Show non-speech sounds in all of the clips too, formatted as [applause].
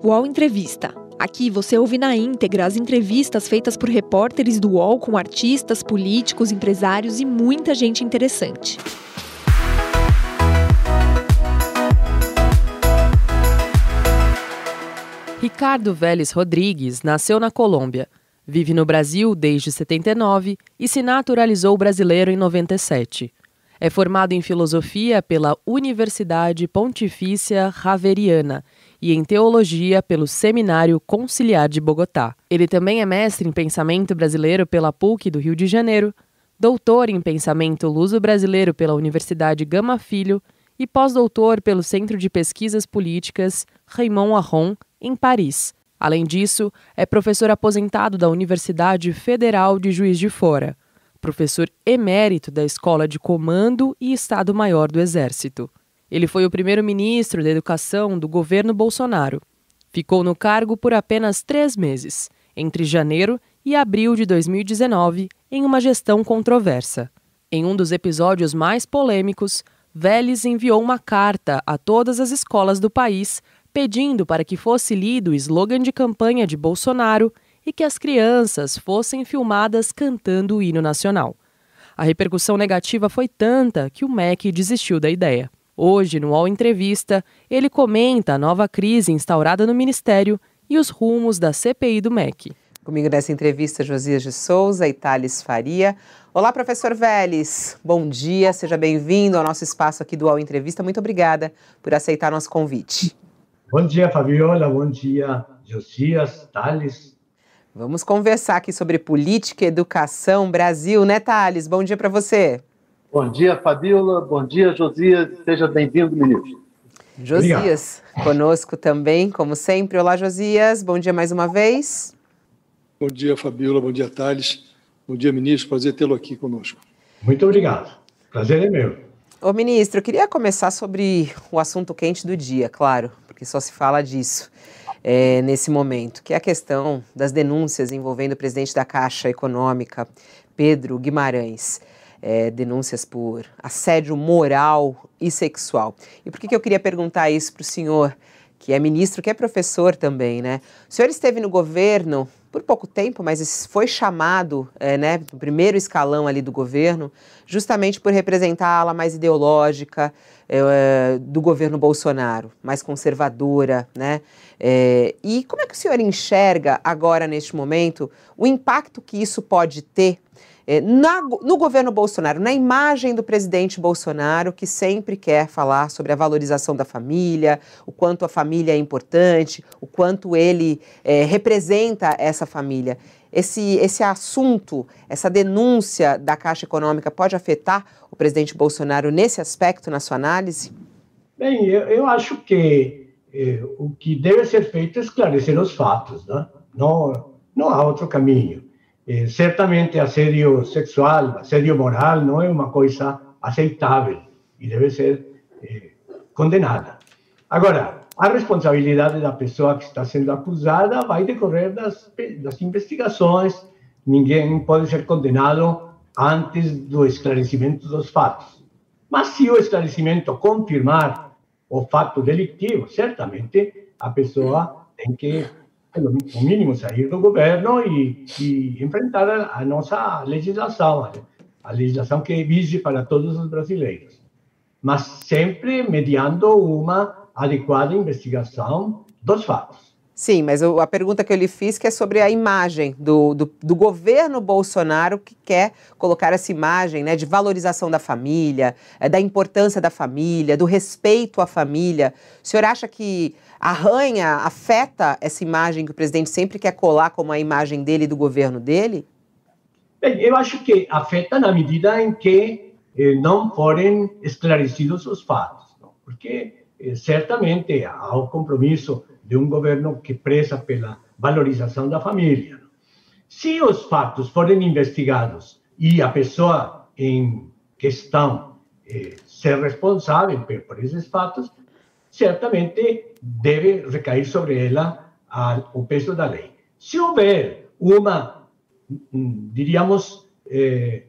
UOL Entrevista. Aqui você ouve na íntegra as entrevistas feitas por repórteres do UOL com artistas, políticos, empresários e muita gente interessante. Ricardo Vélez Rodrigues nasceu na Colômbia, vive no Brasil desde 79 e se naturalizou brasileiro em 97. É formado em filosofia pela Universidade Pontifícia Javeriana e em teologia pelo Seminário Conciliar de Bogotá. Ele também é mestre em pensamento brasileiro pela PUC do Rio de Janeiro, doutor em pensamento luso-brasileiro pela Universidade Gama Filho e pós-doutor pelo Centro de Pesquisas Políticas Raymond Aron, em Paris. Além disso, é professor aposentado da Universidade Federal de Juiz de Fora professor emérito da Escola de Comando e Estado-Maior do Exército. Ele foi o primeiro-ministro da Educação do governo Bolsonaro. Ficou no cargo por apenas três meses, entre janeiro e abril de 2019, em uma gestão controversa. Em um dos episódios mais polêmicos, Vélez enviou uma carta a todas as escolas do país pedindo para que fosse lido o slogan de campanha de Bolsonaro e que as crianças fossem filmadas cantando o hino nacional. A repercussão negativa foi tanta que o MEC desistiu da ideia. Hoje, no UOL Entrevista, ele comenta a nova crise instaurada no Ministério e os rumos da CPI do MEC. Comigo nessa entrevista, Josias de Souza e Thales Faria. Olá, professor Vélez. Bom dia, seja bem-vindo ao nosso espaço aqui do UOL Entrevista. Muito obrigada por aceitar nosso convite. Bom dia, Fabiola. Bom dia, Josias, Thales. Vamos conversar aqui sobre política, educação, Brasil, né, Thales? Bom dia para você. Bom dia, Fabíola. Bom dia, Josias. Seja bem-vindo, ministro. Josias, Obrigado. conosco também, como sempre. Olá, Josias. Bom dia mais uma vez. Bom dia, Fabíola. Bom dia, Thales. Bom dia, ministro. Prazer tê-lo aqui conosco. Muito obrigado. Prazer é meu. Ô, ministro, eu queria começar sobre o assunto quente do dia, claro, porque só se fala disso é, nesse momento, que é a questão das denúncias envolvendo o presidente da Caixa Econômica, Pedro Guimarães. É, denúncias por assédio moral e sexual. E por que, que eu queria perguntar isso para o senhor, que é ministro, que é professor também, né? O senhor esteve no governo por pouco tempo, mas foi chamado, é, né, no primeiro escalão ali do governo, justamente por representar a ala mais ideológica é, do governo Bolsonaro, mais conservadora, né? É, e como é que o senhor enxerga agora, neste momento, o impacto que isso pode ter é, na, no governo Bolsonaro, na imagem do presidente Bolsonaro, que sempre quer falar sobre a valorização da família, o quanto a família é importante, o quanto ele é, representa essa família. Esse, esse assunto, essa denúncia da Caixa Econômica pode afetar o presidente Bolsonaro nesse aspecto, na sua análise? Bem, eu, eu acho que eh, o que deve ser feito é esclarecer os fatos, né? não, não há outro caminho. Eh, certamente, assédio sexual, assédio moral não é uma coisa aceitável e deve ser eh, condenada. Agora, a responsabilidade da pessoa que está sendo acusada vai decorrer das, das investigações, ninguém pode ser condenado antes do esclarecimento dos fatos. Mas se o esclarecimento confirmar o fato delictivo, certamente a pessoa tem que, no mínimo, sair do governo e, e enfrentar a, a, nossa legislação, a legislação que vige para todos os brasileiros. Mas sempre mediando uma adequada investigação dos fatos. Sim, mas a pergunta que eu lhe fiz que é sobre a imagem do, do, do, governo Bolsonaro que quer colocar essa imagem né, de valorização da família, é, da importância da família, do respeito à família. O senhor acha que arranha, afeta essa imagem que o presidente sempre quer colar como a imagem dele e do governo dele? Bem, eu acho que afeta na medida em que eh, não forem esclarecidos os fatos, não? porque eh, certamente há o compromisso de um governo que preza pela valorização da família. Se os fatos forem investigados e a pessoa em questão eh, ser responsável por, por esses fatos, certamente deve recair sobre ela a, o peso da lei. Se houver uma, diríamos, eh,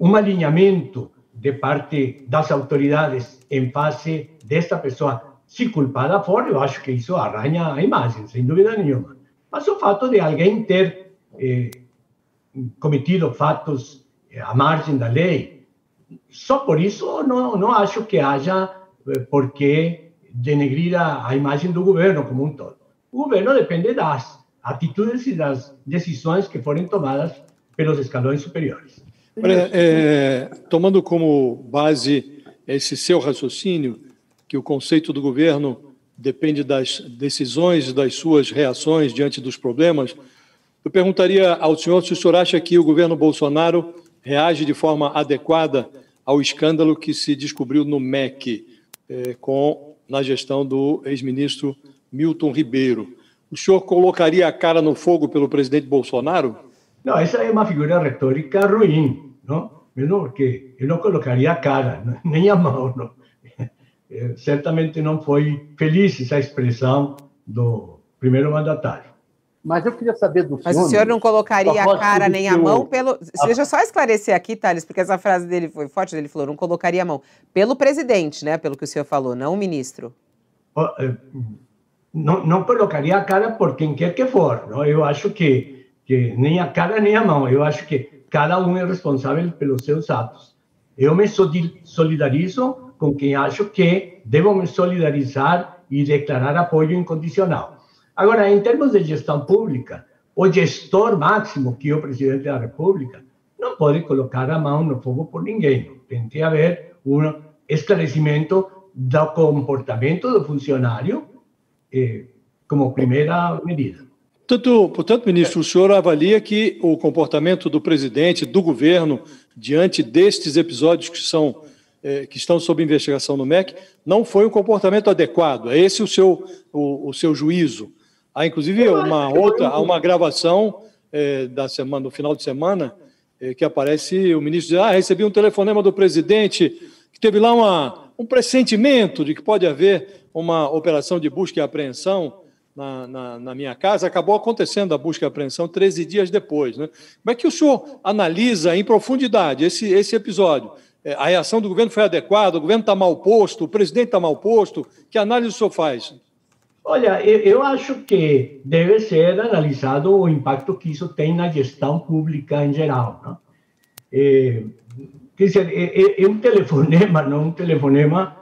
um alinhamento de parte das autoridades em face desta pessoa se culpada for, eu acho que isso arranha a imagem, sem dúvida nenhuma. Mas o fato de alguém ter eh, cometido fatos eh, à margem da lei, só por isso não, não acho que haja eh, por que denegrir a, a imagem do governo como um todo. O governo depende das atitudes e das decisões que forem tomadas pelos escalões superiores. É, tomando como base esse seu raciocínio, que o conceito do governo depende das decisões, das suas reações diante dos problemas, eu perguntaria ao senhor se o senhor acha que o governo Bolsonaro reage de forma adequada ao escândalo que se descobriu no MEC, eh, com, na gestão do ex-ministro Milton Ribeiro. O senhor colocaria a cara no fogo pelo presidente Bolsonaro? Não, essa é uma figura retórica ruim, não? Porque eu não colocaria a cara, [laughs] nem a mão. Não. É, certamente não foi feliz essa expressão do primeiro mandatário. Mas eu queria saber do Mas senhor. o senhor não colocaria a cara nem a mão pelo. Deixa eu só esclarecer aqui, Thales, porque essa frase dele foi forte, ele falou, não colocaria a mão. Pelo presidente, né? Pelo que o senhor falou, não o ministro. Eh, não, não colocaria a cara por quem quer que for. Não? Eu acho que, que nem a cara nem a mão. Eu acho que cada um é responsável pelos seus atos. Eu me solidarizo com quem acho que devo me solidarizar e declarar apoio incondicional. Agora, em termos de gestão pública, o gestor máximo, que é o presidente da República, não pode colocar a mão no fogo por ninguém. Tem que haver um esclarecimento do comportamento do funcionário eh, como primeira medida. Portanto, portanto, ministro, o senhor avalia que o comportamento do presidente, do governo, diante destes episódios que são eh, que estão sob investigação no MEC, não foi um comportamento adequado. É esse o seu, o, o seu juízo. Há, inclusive, uma outra, há uma gravação eh, da semana, no final de semana, eh, que aparece o ministro diz, ah, recebi um telefonema do presidente, que teve lá uma, um pressentimento de que pode haver uma operação de busca e apreensão na, na, na, minha casa, acabou acontecendo a busca e apreensão 13 dias depois. Né? Como é que o senhor analisa em profundidade esse, esse episódio? É, a reação do governo foi adequada, o governo está mal posto, o presidente está mal posto. Que análise o senhor faz? Olha, eu, acho que deve ser analisado o impacto que isso tem na gestão pública em geral. Não? É, quer dizer, é, é, um telefonema, não um telefonema,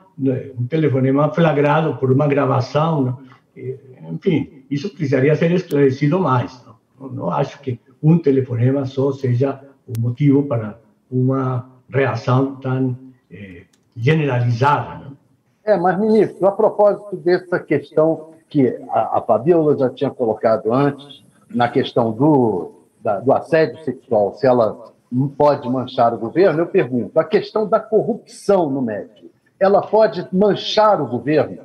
um telefonema flagrado por uma gravação. Não? É, enfim, isso precisaria ser esclarecido mais. Não? não acho que um telefonema só seja o motivo para uma reação tão eh, generalizada. Né? É, mas, ministro, a propósito dessa questão que a, a Fabiola já tinha colocado antes, na questão do, da, do assédio sexual, se ela pode manchar o governo, eu pergunto, a questão da corrupção no MEC, ela pode manchar o governo?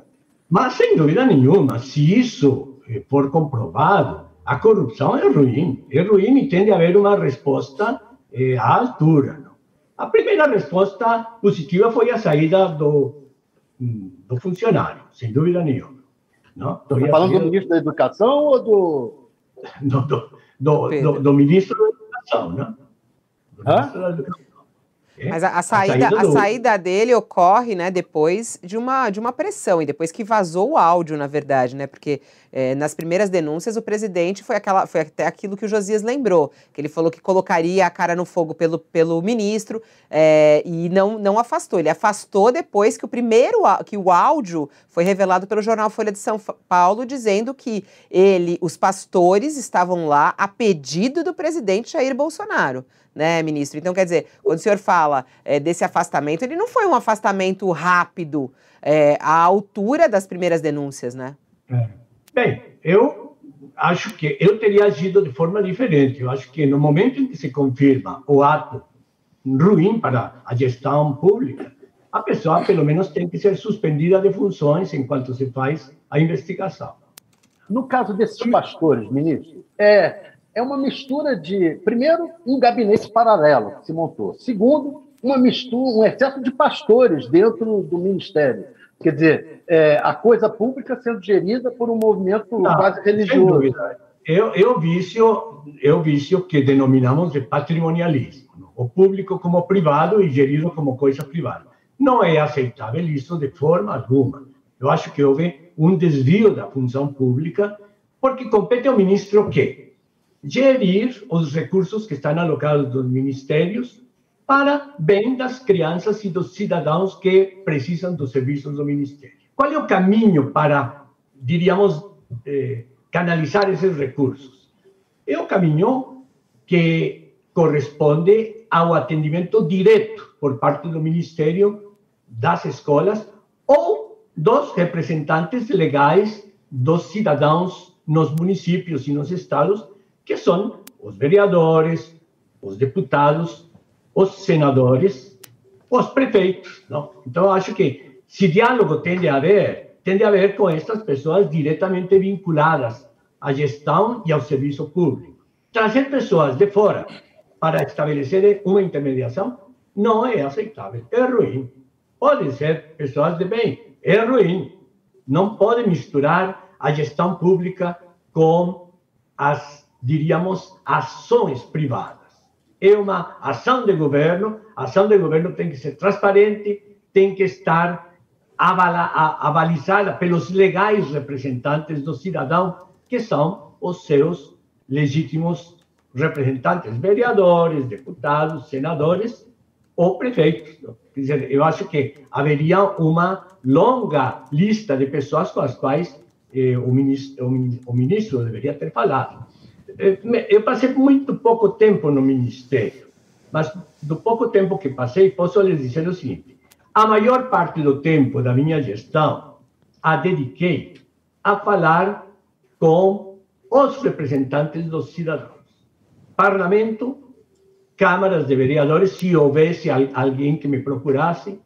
Mas, sem dúvida nenhuma, se isso for comprovado, a corrupção é ruim. É ruim e tem de haver uma resposta eh, à altura. A primeira resposta positiva foi a saída do, do funcionário, sem dúvida nenhuma. Estou falando do ministro da Educação ou do. [laughs] do, do, do, do, do ministro da Educação, né? Do ministro da Educação. É, Mas a, a saída, a, saída, a saída dele ocorre, né, depois de uma, de uma pressão e depois que vazou o áudio, na verdade, né? Porque é, nas primeiras denúncias o presidente foi aquela, foi até aquilo que o Josias lembrou, que ele falou que colocaria a cara no fogo pelo, pelo ministro é, e não, não afastou. Ele afastou depois que o primeiro que o áudio foi revelado pelo jornal Folha de São Paulo, dizendo que ele, os pastores estavam lá a pedido do presidente Jair Bolsonaro né, ministro? Então, quer dizer, quando o senhor fala é, desse afastamento, ele não foi um afastamento rápido é, à altura das primeiras denúncias, né? É. Bem, eu acho que eu teria agido de forma diferente. Eu acho que no momento em que se confirma o ato ruim para a gestão pública, a pessoa pelo menos tem que ser suspendida de funções enquanto se faz a investigação. No caso desses pastores, ministro, é, é uma mistura de, primeiro, um gabinete paralelo que se montou. Segundo, uma mistura, um excesso de pastores dentro do ministério. Quer dizer, é, a coisa pública sendo gerida por um movimento Não, quase religioso. Eu, eu, vício, eu vício que denominamos de patrimonialismo. O público como privado e gerido como coisa privada. Não é aceitável isso de forma alguma. Eu acho que houve um desvio da função pública, porque compete ao ministro o quê? Gerir os recursos que estão alocados dos ministérios para bem das crianças e dos cidadãos que precisam dos serviços do ministério. Qual é o caminho para, diríamos, eh, canalizar esses recursos? É o caminho que corresponde ao atendimento direto por parte do Ministério das escolas ou dos representantes legais dos cidadãos nos municípios e nos estados, que são os vereadores, os deputados, os senadores, os prefeitos. Não? Então, acho que se diálogo tende a haver, tende a haver com estas pessoas diretamente vinculadas à gestão e ao serviço público. Trazer pessoas de fora para estabelecer uma intermediação não é aceitável, é ruim. Podem ser pessoas de bem, é ruim. Não pode misturar a gestão pública com as, diríamos, ações privadas. É uma ação de governo, a ação de governo tem que ser transparente, tem que estar avalizada pelos legais representantes do cidadão, que são os seus legítimos representantes, vereadores, deputados, senadores ou prefeitos. Quer dizer, eu acho que haveria uma longa lista de pessoas com as quais eh, o, ministro, o, ministro, deveria ter falado. Eh, eu passei muito pouco tempo no ministério, mas do pouco tempo que passei, posso lhes dizer o seguinte: a maior parte do tempo da minha gestão a dediquei a falar com os representantes dos cidadãos parlamento, câmaras de vereadores, se houvesse alguém que me procurasse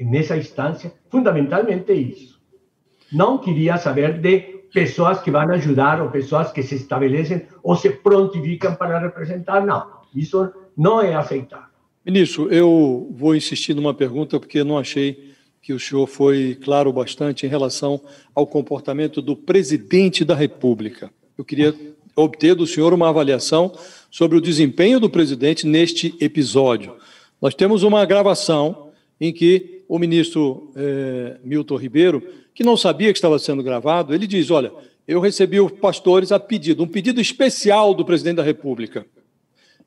nessa instância, fundamentalmente isso. Não queria saber de pessoas que vão ajudar ou pessoas que se estabelecem ou se prontificam para representar, não. Isso não é aceitável. Ministro, eu vou insistir numa pergunta porque não achei que o senhor foi claro bastante em relação ao comportamento do presidente da República. Eu queria obter do senhor uma avaliação sobre o desempenho do presidente neste episódio. Nós temos uma gravação em que o ministro eh, Milton Ribeiro, que não sabia que estava sendo gravado, ele diz: Olha, eu recebi os pastores a pedido, um pedido especial do presidente da República.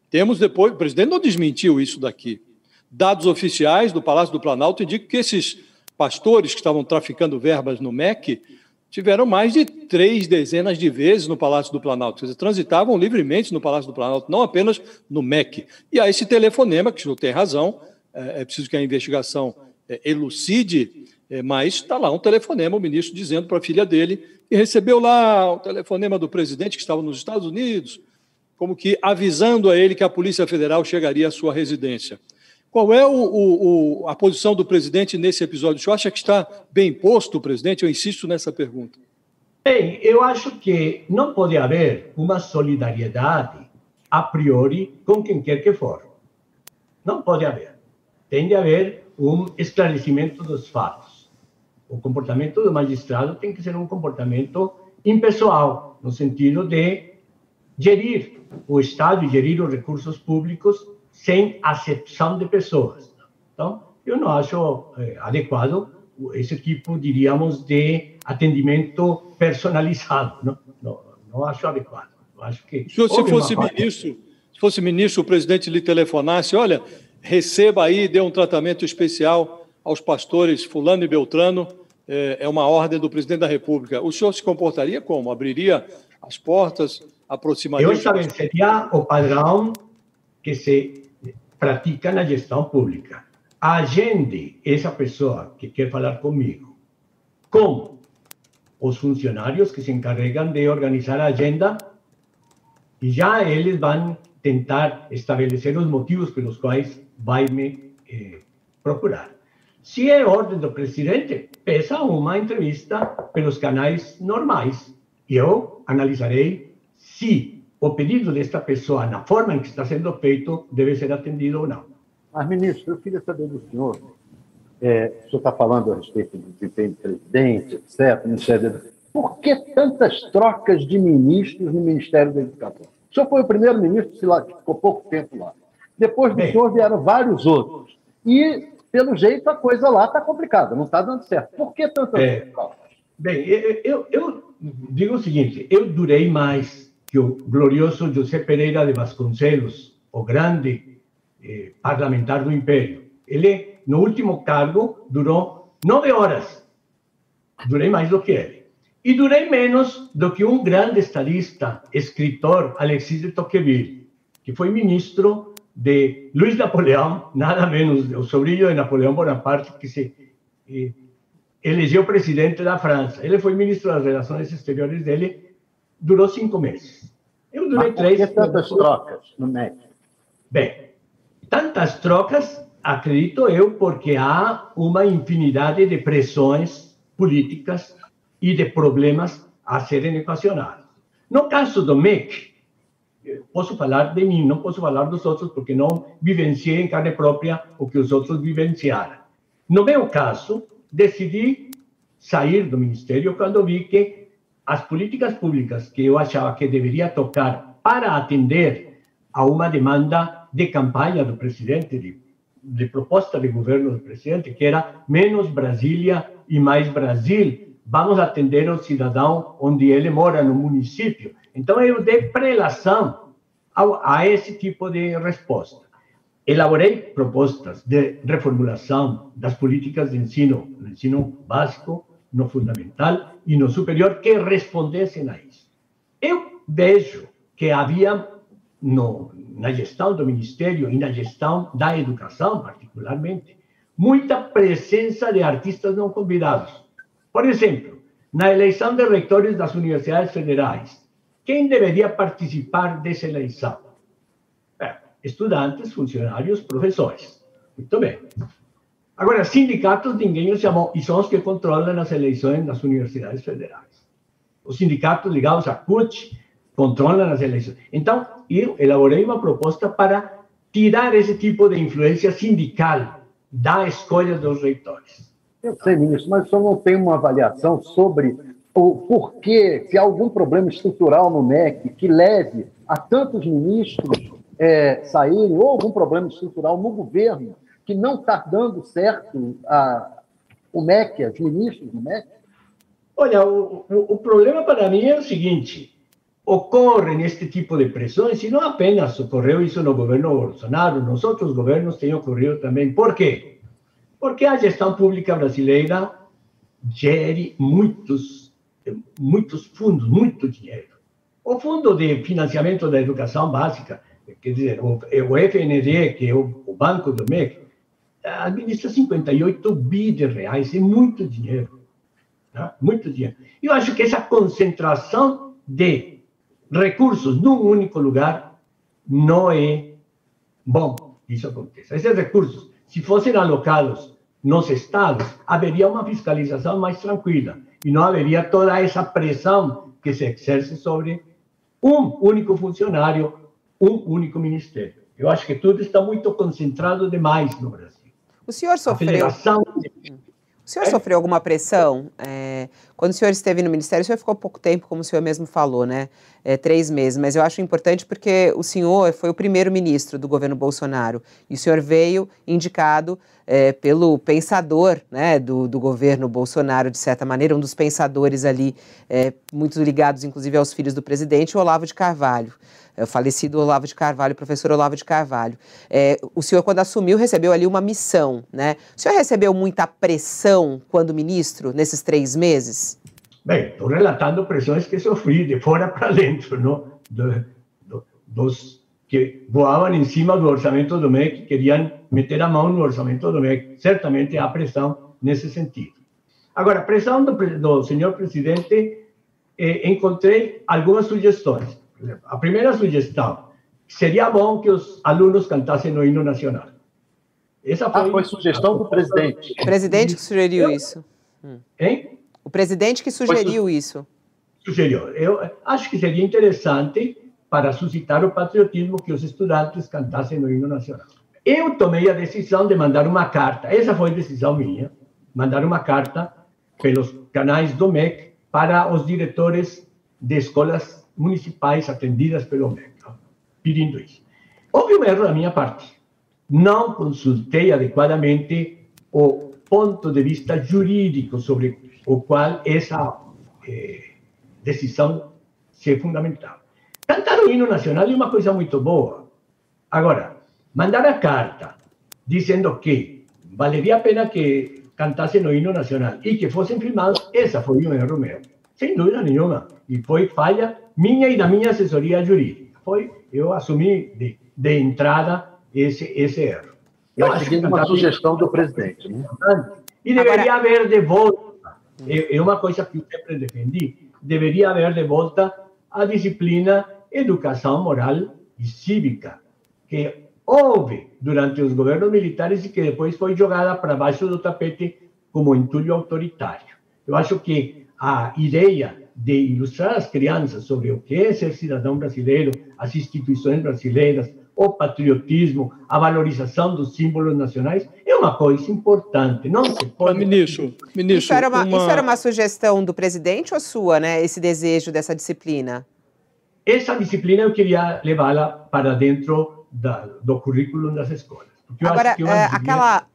Temos depois, o presidente não desmentiu isso daqui. Dados oficiais do Palácio do Planalto indicam que esses pastores que estavam traficando verbas no MEC tiveram mais de três dezenas de vezes no Palácio do Planalto. Eles transitavam livremente no Palácio do Planalto, não apenas no MEC. E há esse telefonema, que o senhor tem razão, é, é preciso que a investigação é, elucide, mas está lá um telefonema, o ministro dizendo para a filha dele que recebeu lá o telefonema do presidente que estava nos Estados Unidos, como que avisando a ele que a Polícia Federal chegaria à sua residência. Qual é o, o, a posição do presidente nesse episódio? O senhor acha que está bem posto o presidente? Eu insisto nessa pergunta. Bem, eu acho que não pode haver uma solidariedade a priori com quem quer que for. Não pode haver. Tem de haver um esclarecimento dos fatos. O comportamento do magistrado tem que ser um comportamento impessoal, no sentido de gerir o Estado e gerir os recursos públicos sem acepção de pessoas. Então, eu não acho é, adequado esse tipo, diríamos, de atendimento personalizado. Não, não, não acho adequado. Eu acho que se fosse ministro, se fosse ministro, o presidente lhe telefonasse, olha, receba aí, dê um tratamento especial aos pastores fulano e beltrano, é, é uma ordem do presidente da República. O senhor se comportaria como? Abriria as portas, aproximaria... Eu estabeleceria o padrão que se pratica na gestão pública. Agende essa pessoa que quer falar comigo com os funcionários que se encarregam de organizar a agenda e já eles vão tentar estabelecer os motivos pelos quais vai me eh, procurar. Se é ordem do presidente, peça uma entrevista pelos canais normais eu analisarei se o pedido desta pessoa, na forma em que está sendo feito, deve ser atendido ou não. Mas, ministro, eu queria saber do senhor, é, o senhor está falando a respeito do desempenho do presidente, etc., Ministério Por que tantas trocas de ministros no Ministério da Educação? O senhor foi o primeiro ministro, sei lá, que ficou pouco tempo lá. Depois do Bem, senhor vieram vários outros. E pelo jeito a coisa lá está complicada, não está dando certo. Por que tantas é? Bem, eu, eu digo o seguinte: eu durei mais que o glorioso José Pereira de Vasconcelos, o grande eh, parlamentar do Império. Ele, no último cargo, durou nove horas. Durei mais do que ele. E durei menos do que um grande estadista, escritor, Alexis de Tocqueville, que foi ministro de Luiz Napoleão, nada menos, o sobrinho de Napoleão Bonaparte, que se eh, elegeu presidente da França. Ele foi ministro das Relações Exteriores dele, durou cinco meses. Eu durei Mas três. Por que tantas trocas no MEC? Bem, tantas trocas, acredito eu, porque há uma infinidade de pressões políticas e de problemas a serem equacionados. No caso do MEC, posso falar de mim, não posso falar dos outros, porque não vivenciei em carne própria o que os outros vivenciaram. No meu caso, decidi sair do ministério quando vi que as políticas públicas que eu achava que deveria tocar para atender a uma demanda de campanha do presidente, de, de proposta de governo do presidente, que era menos Brasília e mais Brasil, vamos atender o cidadão onde ele mora, no município. Então, eu dei prelação a, a esse tipo de resposta. Elaborei propostas de reformulação das políticas de ensino, no ensino básico, no fundamental e no superior, que respondessem a isso. Eu vejo que havia, no, na gestão do Ministério e na gestão da educação, particularmente, muita presença de artistas não convidados por exemplo, na eleição de reitores das universidades federais, quem deveria participar dessa eleição? É, estudantes, funcionários, professores. Muito bem. Agora, sindicatos ninguém os chamou, e são os que controlam as eleições nas universidades federais. Os sindicatos ligados à CUT controlam as eleições. Então, eu elaborei uma proposta para tirar esse tipo de influência sindical da escolha dos reitores. Eu sei, ministro, mas senhor não tem uma avaliação sobre o porquê, se há algum problema estrutural no MEC que leve a tantos ministros é, saírem, ou algum problema estrutural no governo que não está dando certo a, o MEC, os ministros do MEC? Olha, o, o, o problema para mim é o seguinte: ocorrem este tipo de pressões, e não apenas ocorreu isso no governo Bolsonaro, nos outros governos tem ocorrido também. Por quê? Porque a gestão pública brasileira gere muitos, muitos fundos, muito dinheiro. O Fundo de Financiamento da Educação Básica, quer dizer, o, o FND, que é o, banco do MEC, administra 58 bi de reais, é muito dinheiro. Tá? Muito dinheiro. Eu acho que essa concentração de recursos num único lugar não é bom que isso aconteça. Esses recursos, se fossem alocados nos estados, haveria uma fiscalização mais tranquila e não haveria toda essa pressão que se exerce sobre um único funcionário, um único ministério. Eu acho que tudo está muito concentrado demais no Brasil. O senhor sofreu. A federação o senhor é? sofreu alguma pressão? É, quando o senhor esteve no Ministério, o senhor ficou pouco tempo, como o senhor mesmo falou, né? É, três meses, mas eu acho importante porque o senhor foi o primeiro ministro do governo Bolsonaro e o senhor veio indicado é, pelo pensador né, do, do, governo Bolsonaro, de certa maneira, um dos pensadores ali, é, muito ligados inclusive aos filhos do presidente, o Olavo de Carvalho. É, falecido Olavo de Carvalho, professor Olavo de Carvalho. É, o senhor, quando assumiu, recebeu ali uma missão, né? O senhor recebeu muita pressão quando ministro, nesses três meses? Bem, estou relatando pressões que sofri de fora para dentro, não? Do, do, dos que voavam em cima do orçamento do MEC, que queriam meter a mão no orçamento do MEC. Certamente há pressão nesse sentido. Agora, pressão do, do senhor presidente, eh, encontrei algumas sugestões. A primeira sugestão, seria bom que os alunos cantassem o hino nacional. Essa foi, ah, foi sugestão do presidente. O presidente que sugeriu isso. Hein? O presidente que sugeriu su isso. Sugeriu. Eu acho que seria interessante para suscitar o patriotismo que os estudantes cantassem o hino nacional. Eu tomei a decisão de mandar uma carta, essa foi decisão minha, mandar uma carta pelos canais do MEC para os diretores de escolas municipais atendidas pelo MEC, pedindo isso. Houve um erro da minha parte. Não consultei adequadamente o ponto de vista jurídico sobre o qual essa eh, decisão se fundamental. Cantar o hino nacional é uma coisa muito boa. Agora, mandar a carta dizendo que valeria a pena que cantassem o hino nacional e que fossem filmados, essa foi um erro meu, sem dúvida nenhuma. E foi falha minha e da minha assessoria jurídica. Foi, eu assumi de, de entrada esse, esse erro. Eu acho que uma sugestão do presidente. Né? E deveria Agora... haver de volta, é, é uma coisa que eu sempre defendi, deveria haver de volta a disciplina educação moral e cívica, que houve durante os governos militares e que depois foi jogada para baixo do tapete como entulho autoritário. Eu acho que a ideia de ilustrar as crianças sobre o que é ser cidadão brasileiro, as instituições brasileiras, o patriotismo, a valorização dos símbolos nacionais, é uma coisa importante. Não se pode. Ministro, ministro isso, era uma, uma... isso era uma sugestão do presidente ou sua, né? Esse desejo dessa disciplina? Essa disciplina eu queria levá-la para dentro da, do currículo das escolas. Agora, é, disciplina... aquela é, é,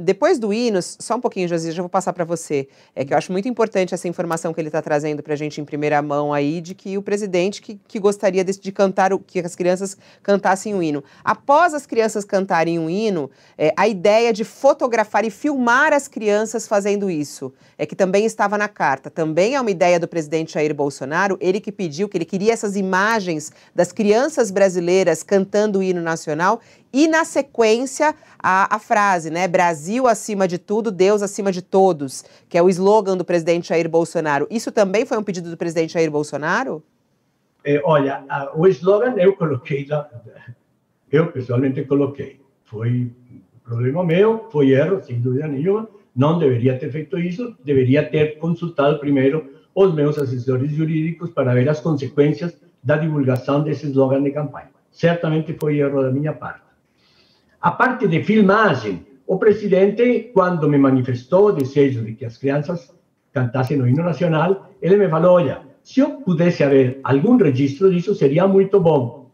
depois do hino, só um pouquinho, Josi, já vou passar para você. É que eu acho muito importante essa informação que ele está trazendo para a gente em primeira mão aí, de que o presidente que, que gostaria de, de cantar, o, que as crianças cantassem o hino. Após as crianças cantarem o hino, é, a ideia de fotografar e filmar as crianças fazendo isso, é que também estava na carta. Também é uma ideia do presidente Jair Bolsonaro, ele que pediu, que ele queria essas imagens das crianças brasileiras cantando o hino nacional e na sequência a, a, frase, né? Brasil acima de tudo, Deus acima de todos, que é o slogan do presidente Jair Bolsonaro. Isso também foi um pedido do presidente Jair Bolsonaro? É, olha, a, o slogan eu coloquei, eu pessoalmente coloquei. Foi problema meu, foi erro, sem dúvida nenhuma. Não deveria ter feito isso, deveria ter consultado primeiro os meus assessores jurídicos para ver as consequências da divulgação desse slogan de campanha. Certamente foi erro da minha parte. A parte de filmagem, o presidente, quando me manifestou o desejo de que as crianças cantassem o hino nacional, ele me falou: olha, se eu pudesse haver algum registro disso, seria muito bom.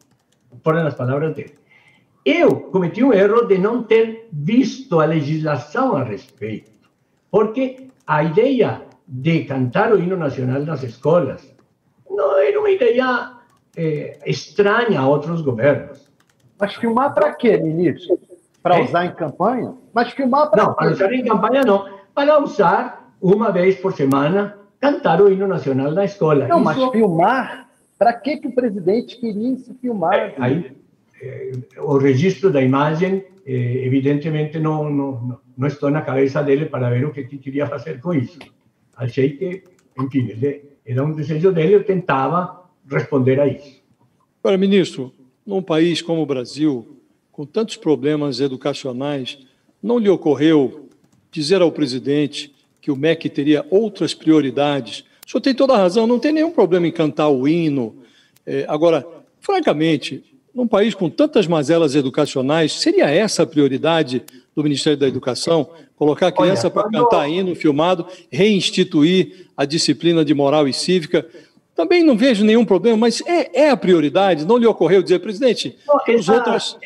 Foram as palavras dele. Eu cometi um erro de não ter visto a legislação a respeito, porque a ideia de cantar o hino nacional nas escolas não era uma ideia eh, estranha a outros governos. Mas filmar para quê, ministro? Para é? usar em campanha? Mas filmar para Não, para usar em campanha não. Para usar uma vez por semana, cantar o hino nacional na escola. Não, Isso... mas filmar? Para que, que o presidente queria se filmar? É, aí, é, o registro da imagem, é, evidentemente, não, não, não estou na cabeça dele para ver o que, que queria fazer com isso. Achei que, enfim, ele, era um desejo dele, eu tentava responder a isso. Para ministro, num país como o Brasil, com tantos problemas educacionais, não lhe ocorreu dizer ao presidente que o MEC teria outras prioridades? O senhor tem toda a razão, não tem nenhum problema em cantar o hino. É, agora, francamente, num país com tantas mazelas educacionais, seria essa a prioridade do Ministério da Educação? Colocar a criança para cantar hino filmado, reinstituir a disciplina de moral e cívica? Também não vejo nenhum problema, mas é, é a prioridade. Não lhe ocorreu dizer, presidente, temos outras,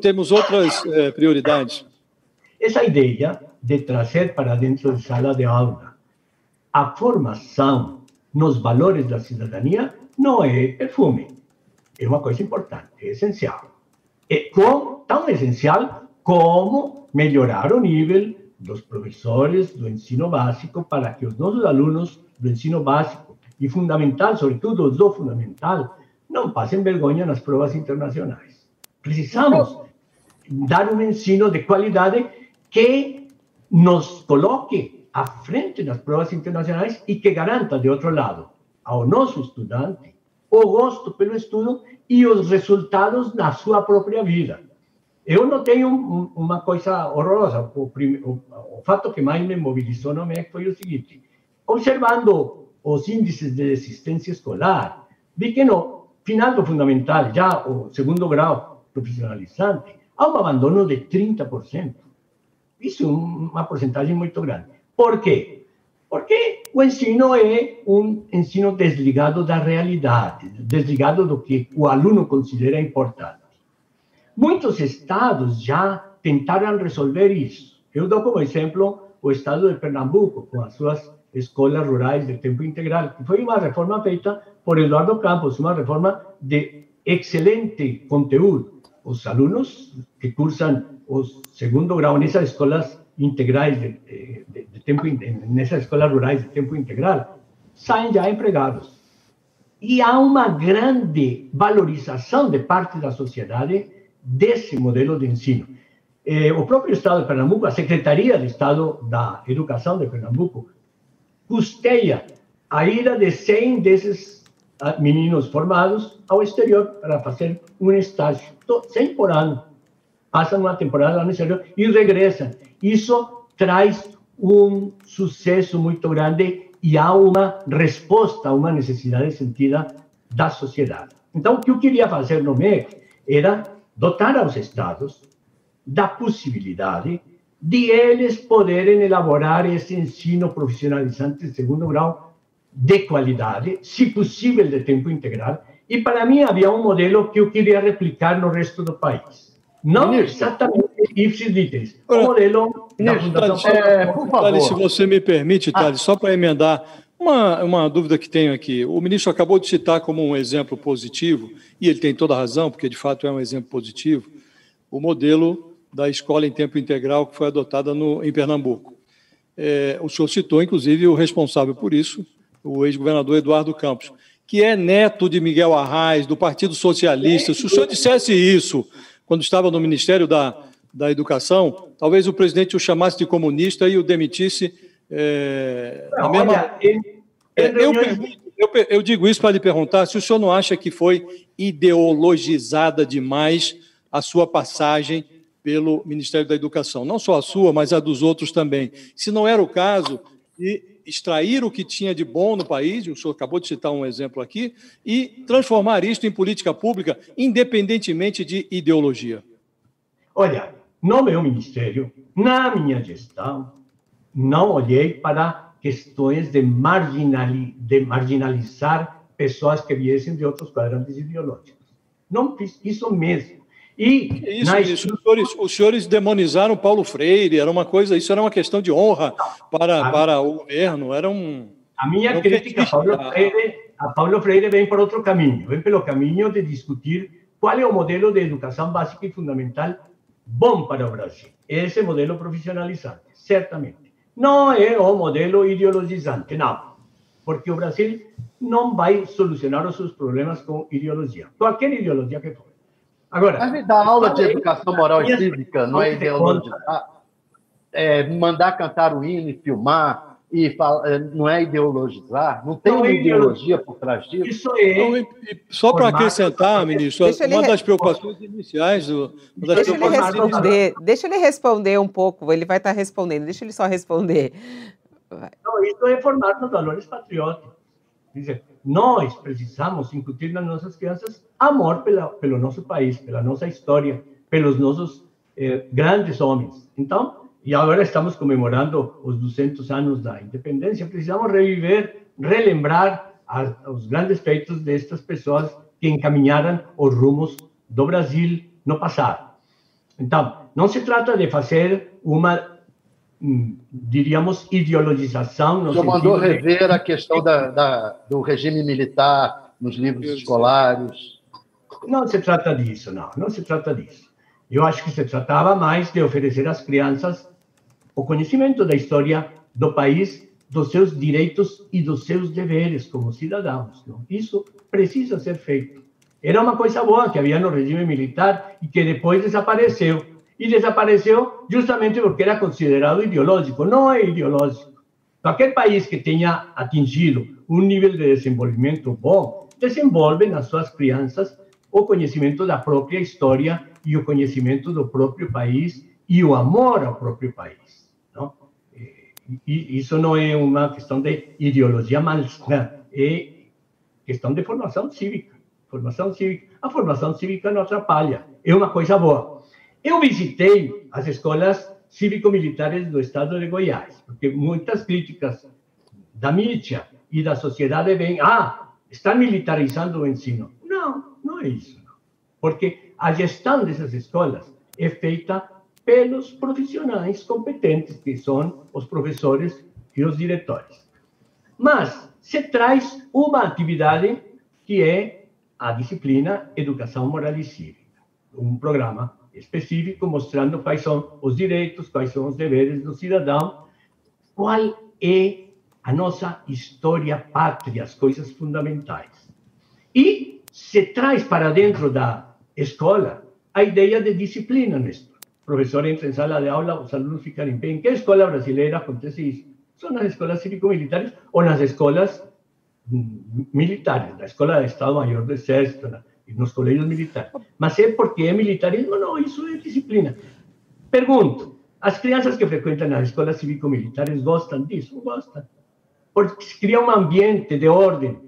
temos outras é, prioridades. Essa ideia de trazer para dentro de sala de aula a formação nos valores da cidadania não é perfume. É uma coisa importante, é essencial. É com, tão essencial como melhorar o nível dos professores do ensino básico para que os nossos alunos do ensino básico e fundamental, sobretudo do fundamental, não passem vergonha nas provas internacionais. Precisamos dar um ensino de qualidade que nos coloque à frente nas provas internacionais e que garanta, de outro lado, ao nosso estudante o gosto pelo estudo e os resultados na sua própria vida. Eu não tenho uma coisa horrorosa. O, o, o fato que mais me mobilizou no MEC foi o seguinte: observando os índices de desistência escolar, vi que no final do fundamental, já o segundo grau profissionalizante, há um abandono de 30%. Isso é uma porcentagem muito grande. Por quê? Porque o ensino é um ensino desligado da realidade, desligado do que o aluno considera importante. Muitos estados já tentaram resolver isso. Eu dou como exemplo o estado de Pernambuco, com as suas escolas rurais de tempo integral, foi uma reforma feita por Eduardo Campos, uma reforma de excelente conteúdo. Os alunos que cursam o segundo grau nessas escolas integrais de, de, de tempo nessas escolas rurais de tempo integral saem já empregados. E há uma grande valorização de parte da sociedade desse modelo de ensino. Eh, o próprio Estado de Pernambuco, a Secretaria de Estado da Educação de Pernambuco, custeia a ida de 100 desses ah, meninos formados ao exterior para fazer um estágio, 100 por ano. Passam uma temporada lá no exterior e regressam. Isso traz um sucesso muito grande e há uma resposta a uma necessidade sentida da sociedade. Então, o que eu queria fazer no MEC era dotar aos estados da possibilidade de eles poderem elaborar esse ensino profissionalizante de segundo grau de qualidade, se possível de tempo integral. E para mim havia um modelo que eu queria replicar no resto do país. Não Ministro. exatamente ipsis literis, o modelo da Fundação... É, por favor. se você me permite, Thales, ah. só para emendar, uma, uma dúvida que tenho aqui. O ministro acabou de citar como um exemplo positivo, e ele tem toda a razão, porque de fato é um exemplo positivo, o modelo da escola em tempo integral que foi adotada no, em Pernambuco. É, o senhor citou, inclusive, o responsável por isso, o ex-governador Eduardo Campos, que é neto de Miguel Arraes, do Partido Socialista. Se o senhor dissesse isso quando estava no Ministério da, da Educação, talvez o presidente o chamasse de comunista e o demitisse é, não, mesma... olha, ele, ele eu, eu, eu, digo isso para lhe perguntar se o senhor não acha que foi ideologizada demais a sua passagem pelo Ministério da Educação, não só a sua, mas a dos outros também. Se não era o caso, de extrair o que tinha de bom no país, o senhor acabou de citar um exemplo aqui, e transformar isto em política pública, independentemente de ideologia. Olha, no meu ministério, na minha gestão, não olhei para questões de, marginali, de marginalizar pessoas que viessem de outros quadrantes ideológicos. Não fiz isso mesmo. E isso, isso. Os, senhores, os, senhores, demonizaram Paulo Freire, era uma coisa, isso era uma questão de honra para, a, para o governo, era um. A minha um crítica a Paulo, Freire, a Paulo Freire vem por outro caminho, vem pelo caminho de discutir qual é o modelo de educação básica e fundamental bom para o Brasil. Esse modelo profissionalizante, certamente. Não é o modelo ideologizante, não. Porque o Brasil não vai solucionar os seus problemas com ideologia, qualquer ideologia que for. Agora, Mas me dá aula de educação moral e cívica, não é ideologizar? É, mandar cantar o hino e filmar, e fala, é, não é ideologizar? Não tem não uma é ideologia por trás disso? Isso é. só para acrescentar, ministro, uma das preocupações iniciais. Do, deixa, ele responder, deixa ele responder um pouco, ele vai estar respondendo, deixa ele só responder. Não, isso é formar nos valores patrióticos. Dizer, nós precisamos incutir nas nossas crianças amor pela, pelo nosso país, pela nossa história, pelos nossos eh, grandes homens. Então, e agora estamos comemorando os 200 anos da independência, precisamos reviver, relembrar os grandes feitos destas pessoas que encaminharam os rumos do Brasil no passado. Então, não se trata de fazer uma, diríamos, ideologização. O senhor mandou rever de... a questão da, da, do regime militar nos livros escolares. Não se trata disso, não, não se trata disso. Eu acho que se tratava mais de oferecer às crianças o conhecimento da história do país, dos seus direitos e dos seus deveres como cidadãos. Não? Isso precisa ser feito. Era uma coisa boa que havia no regime militar e que depois desapareceu. E desapareceu justamente porque era considerado ideológico. Não é ideológico. Qualquer país que tenha atingido um nível de desenvolvimento bom, desenvolve nas suas crianças o conhecimento da própria história e o conhecimento do próprio país e o amor ao próprio país. Não? E isso não é uma questão de ideologia malsã, é questão de formação cívica. Formação cívica. A formação cívica não atrapalha, é uma coisa boa. Eu visitei as escolas cívico-militares do estado de Goiás, porque muitas críticas da mídia e da sociedade vêm, ah, estão militarizando o ensino. Não, não é isso. Não. Porque a gestão dessas escolas é feita pelos profissionais competentes, que são os professores e os diretores. Mas se traz uma atividade que é a disciplina Educação Moral e Cívica, um programa específico mostrando quais são os direitos, quais são os deveres do cidadão, qual é a nossa história pátria, as coisas fundamentais. E se traz para dentro da escola a ideia de disciplina, Néstor. O professor entra em sala de aula, os alunos ficam em pé. Em que escola brasileira acontece isso? São nas escolas cívico-militares ou nas escolas mm, militares, na escola de Estado-Maior do Exército, na, nos colégios militares. Mas é porque é militarismo? Não, isso é disciplina. Pergunto, as crianças que frequentam as escolas cívico-militares gostam disso? Gostam. Porque se cria um ambiente de ordem,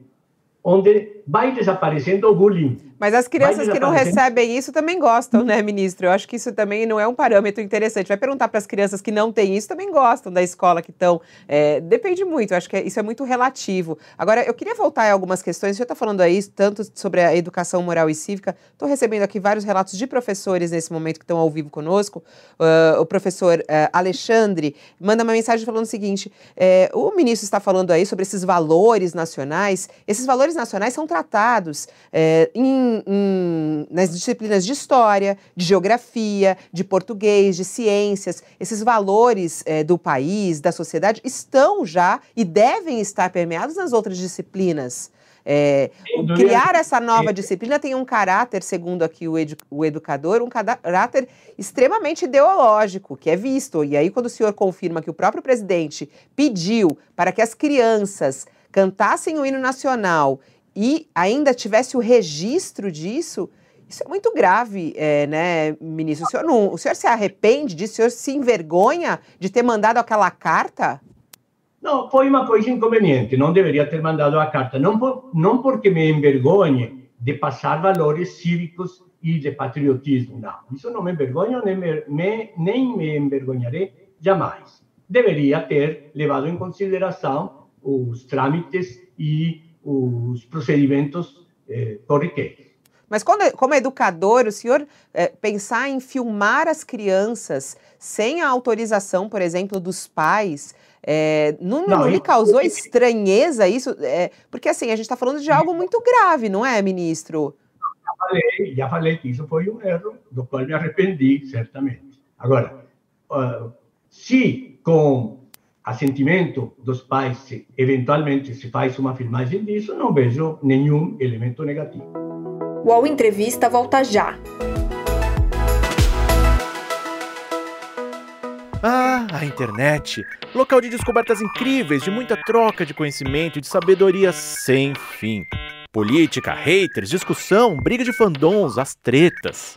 onde vai desaparecendo o bullying, mas as crianças que não recebem isso também gostam, né, ministro? Eu acho que isso também não é um parâmetro interessante. Vai perguntar para as crianças que não têm isso, também gostam da escola que estão. É, depende muito, eu acho que isso é muito relativo. Agora, eu queria voltar em algumas questões. Você está falando aí tanto sobre a educação moral e cívica. Estou recebendo aqui vários relatos de professores nesse momento que estão ao vivo conosco. Uh, o professor uh, Alexandre manda uma mensagem falando o seguinte: é, o ministro está falando aí sobre esses valores nacionais. Esses valores nacionais são tratados é, em em, nas disciplinas de história, de geografia, de português, de ciências. Esses valores é, do país, da sociedade, estão já e devem estar permeados nas outras disciplinas. É, criar essa nova disciplina tem um caráter, segundo aqui o, edu, o, educador, um caráter extremamente ideológico, que é visto. E aí, quando o senhor confirma que o próprio presidente pediu para que as crianças cantassem o hino nacional e ainda tivesse o registro disso, isso é muito grave, é, né, ministro? O senhor, não, o senhor se arrepende disso? O senhor se envergonha de ter mandado aquela carta? Não, foi uma coisa inconveniente. Não deveria ter mandado a carta. Não, por, não porque me envergonhe de passar valores cívicos e de patriotismo. Não, isso não me envergonha, nem me, nem me envergonharei jamais. Deveria ter levado em consideração os trâmites e os procedimentos eh, corriqueiros. Mas quando, como educador, o senhor é, pensar em filmar as crianças sem a autorização, por exemplo, dos pais, é, não, não, não lhe causou eu... estranheza isso? É, porque assim, a gente está falando de algo muito grave, não é, ministro? Já falei, já falei que isso foi um erro, do qual me arrependi, certamente. Agora, uh, se com assentimento dos pais, se eventualmente se faz uma filmagem disso, não vejo nenhum elemento negativo. O UOL Entrevista volta já. Ah, a internet! Local de descobertas incríveis, de muita troca de conhecimento e de sabedoria sem fim. Política, haters, discussão, briga de fandons, as tretas.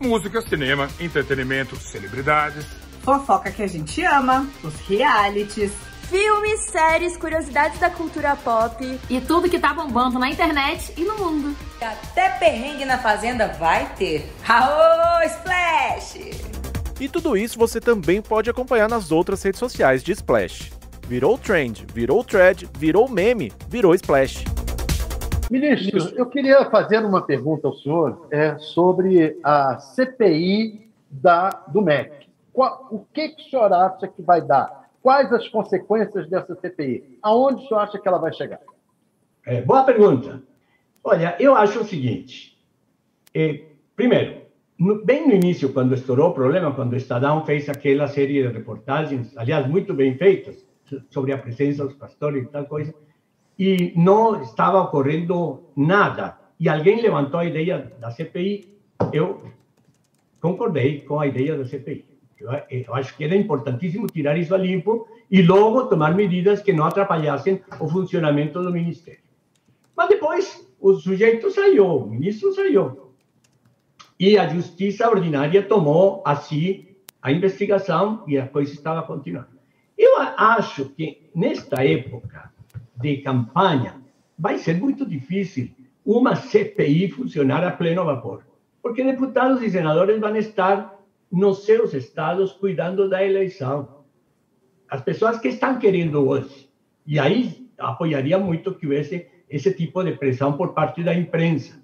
Música, cinema, entretenimento, celebridades. Fofoca que a gente ama, os realities. Filmes, séries, curiosidades da cultura pop. E tudo que tá bombando na internet e no mundo. Até perrengue na fazenda vai ter. Aô, Splash! E tudo isso você também pode acompanhar nas outras redes sociais de Splash. Virou trend, virou thread, virou meme, virou Splash. Ministro, eu queria fazer uma pergunta ao senhor é, sobre a CPI da, do MEC. Qual, o que, que o senhor acha que vai dar? Quais as consequências dessa CPI? Aonde o senhor acha que ela vai chegar? É, boa pergunta. Olha, eu acho o seguinte. É, primeiro, no, bem no início, quando estourou o problema, quando o Estadão fez aquela série de reportagens, aliás, muito bem feitas, sobre a presença dos pastores e tal coisa, e não estava ocorrendo nada. E alguém levantou a ideia da CPI, eu concordei com a ideia da CPI. Eu, eu acho que era importantíssimo tirar isso a limpo e logo tomar medidas que não atrapalhassem o funcionamento do Ministério. Mas depois o sujeito saiu, o ministro saiu. E a Justiça Ordinária tomou assim a investigação e a coisa estava continuando. Eu acho que nesta época de campanha vai ser muito difícil uma CPI funcionar a pleno vapor, porque deputados e senadores vão estar nos seus estados cuidando da eleição. As pessoas que estão querendo hoje. E aí apoiaria muito que houvesse esse tipo de pressão por parte da imprensa.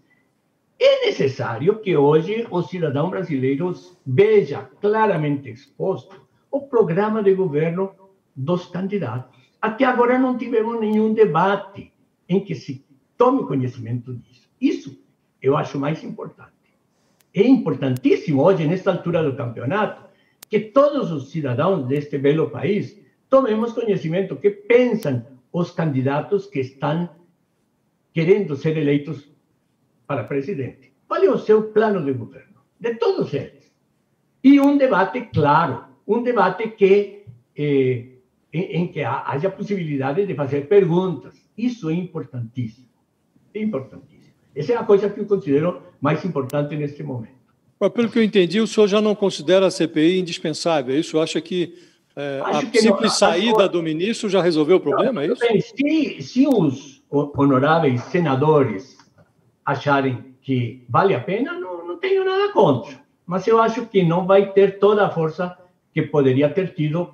É necessário que hoje os cidadãos brasileiros vejam claramente exposto o programa de governo dos candidatos. Até agora não tivemos nenhum debate em que se tome conhecimento disso. Isso eu acho mais importante. É importantíssimo hoje, nesta altura do campeonato, que todos os cidadãos deste belo país tomemos conhecimento que pensam os candidatos que estão querendo ser eleitos para presidente. Qual é o seu plano de governo? De todos eles. E um debate claro, um debate que eh, em, em, que haja possibilidade de fazer perguntas. Isso é importantíssimo. Importantíssimo. Essa é a coisa que eu considero mais importante neste momento. Mas, pelo que eu entendi, o senhor já não considera a CPI indispensável, é isso? Acha que é, a que simples não, saída do ministro já resolveu o problema, não, é isso? Bem, se, se os honoráveis senadores acharem que vale a pena, não, não tenho nada contra. Mas eu acho que não vai ter toda a força que poderia ter tido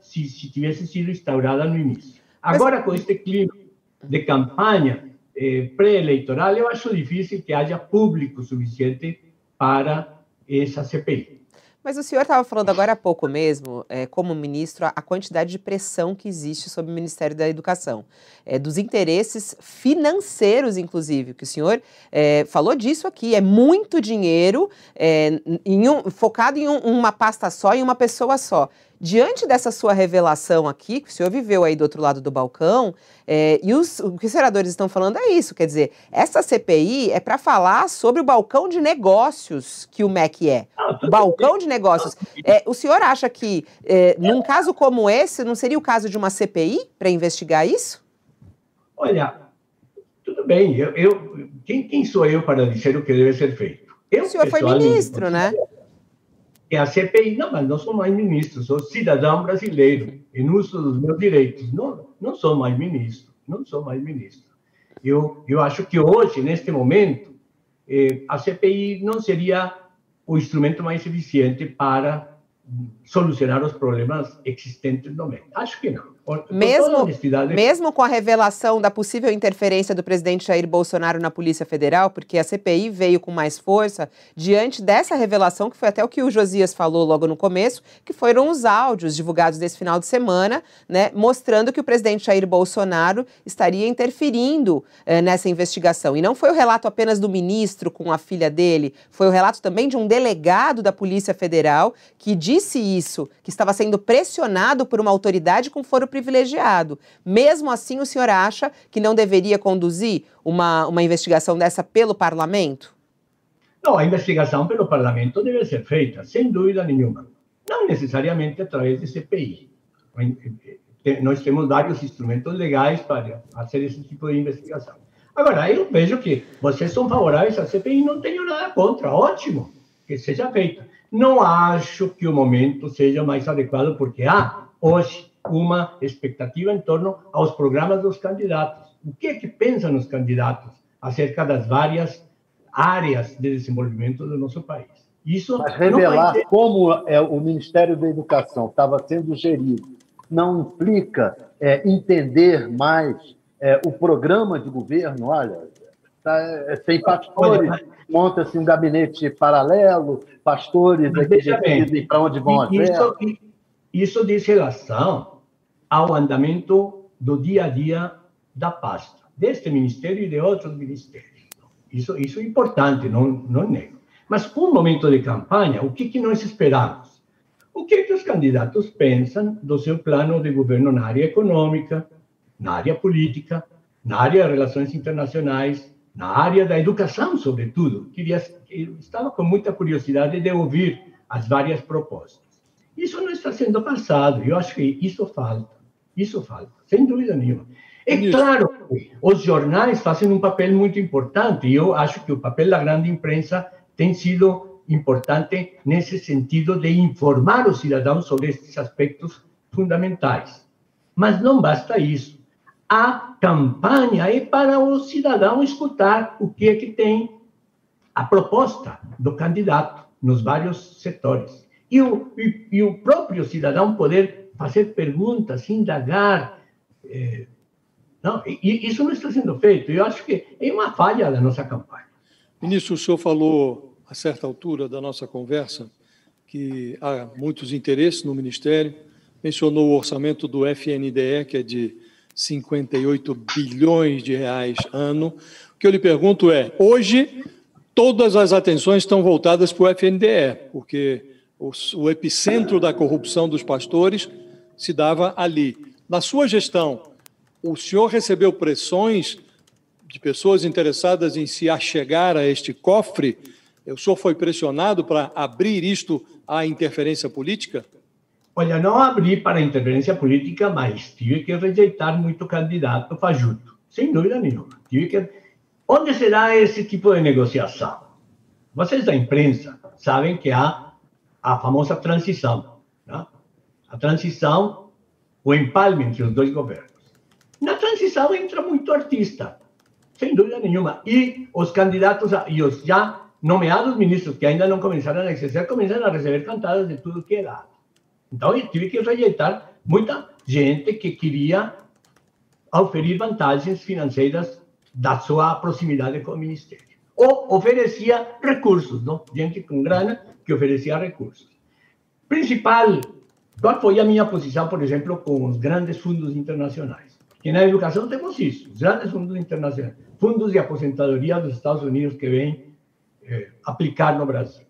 se, se tivesse sido instaurada no início. Agora, com este clima de campanha eh, pré-eleitoral, eu acho difícil que haja público suficiente para essa CPI. Mas o senhor estava falando agora há pouco mesmo, é, como ministro, a quantidade de pressão que existe sobre o Ministério da Educação, é, dos interesses financeiros, inclusive, que o senhor é, falou disso aqui. É muito dinheiro em um, focado em um, uma pasta só, em uma pessoa só. Diante dessa sua revelação aqui, que o senhor viveu aí do outro lado do balcão, é, e os, o que os senadores estão falando é isso, quer dizer, essa CPI é para falar sobre o balcão de negócios que o MEC é. O balcão de negócios. É, o senhor acha que, é, num caso como esse, não seria o caso de uma CPI para investigar isso? Olha, tudo bem, eu, eu quem, quem, sou eu para dizer o que deve ser feito? Eu, o senhor foi ministro, né? É a CPI, não, mas não sou mais ministro, sou cidadão brasileiro, em uso dos meus direitos. Não, não sou mais ministro, não sou mais ministro. Eu, eu acho que hoje, neste momento, eh, a CPI não seria o instrumento mais eficiente para solucionar os problemas existentes no MEC. Acho que não. Mesmo, mesmo com a revelação da possível interferência do presidente Jair Bolsonaro na Polícia Federal, porque a CPI veio com mais força diante dessa revelação, que foi até o que o Josias falou logo no começo, que foram os áudios divulgados nesse final de semana, né, mostrando que o presidente Jair Bolsonaro estaria interferindo eh, nessa investigação. E não foi o relato apenas do ministro com a filha dele, foi o relato também de um delegado da Polícia Federal que disse isso, que estava sendo pressionado por uma autoridade com foro privilegiado. Mesmo assim, o senhor acha que não deveria conduzir uma, uma investigação dessa pelo parlamento? Não, a investigação pelo parlamento deve ser feita, sem dúvida nenhuma. Não necessariamente através de CPI. Nós temos vários instrumentos legais para fazer esse tipo de investigação. Agora, eu vejo que vocês são favoráveis à CPI, não tenho nada contra, ótimo que seja feita. Não acho que o momento seja mais adequado, porque há ah, hoje uma expectativa em torno aos programas dos candidatos. O que é que pensam os candidatos acerca das várias áreas de desenvolvimento do nosso país? Isso Mas revelar ter... como é, o Ministério da Educação estava sendo gerido não implica é, entender mais é, o programa de governo? Olha, tá, é, tem pastores, monta-se um gabinete paralelo, pastores aqui decidem para onde vão as isso, isso diz relação ao andamento do dia a dia da pasta, deste ministério e de outros ministérios. Isso, isso é importante, não, não nego. Mas com o momento de campanha, o que, que nós esperamos? O que, que os candidatos pensam do seu plano de governo na área econômica, na área política, na área de relações internacionais, na área da educação, sobretudo. Queria, estava com muita curiosidade de ouvir as várias propostas. Isso não está sendo passado. Eu acho que isso falta. Isso falta, sem dúvida nenhuma. É claro que os jornais fazem um papel muito importante. E eu acho que o papel da grande imprensa tem sido importante nesse sentido de informar os cidadãos sobre estes aspectos fundamentais. Mas não basta isso. A campanha é para o cidadão escutar o que é que tem a proposta do candidato nos vários setores. E o, e, e o próprio cidadão poder fazer perguntas, indagar. Eh, não, e isso não está sendo feito. Eu acho que é uma falha da nossa campanha. Ministro, o senhor falou, a certa altura da nossa conversa, que há muitos interesses no Ministério, mencionou o orçamento do FNDE, que é de 58 bilhões de reais ano. O que eu lhe pergunto é: hoje, todas as atenções estão voltadas para o FNDE, porque o epicentro da corrupção dos pastores se dava ali. Na sua gestão, o senhor recebeu pressões de pessoas interessadas em se achegar a este cofre? O senhor foi pressionado para abrir isto à interferência política? Olha, não abri para interferência política, mas tive que rejeitar muito candidato fajuto, sem dúvida nenhuma. Tive que... Onde será esse tipo de negociação? Vocês da imprensa sabem que há a famosa transição. A transição, o empalme entre os dois governos. Na transição entra muito artista, sem dúvida nenhuma. E os candidatos e os já nomeados ministros que ainda não começaram a exercer começam a receber cantadas de tudo que é dado. Então, eu tive que rejeitar muita gente que queria oferir vantagens financeiras da sua proximidade com o ministério. Ou oferecia recursos, não? gente com grana que oferecia recursos. Principal, qual foi a minha posição, por exemplo, com os grandes fundos internacionais? Que na educação temos isso, os grandes fundos internacionais, fundos de aposentadoria dos Estados Unidos que vêm eh, aplicar no Brasil.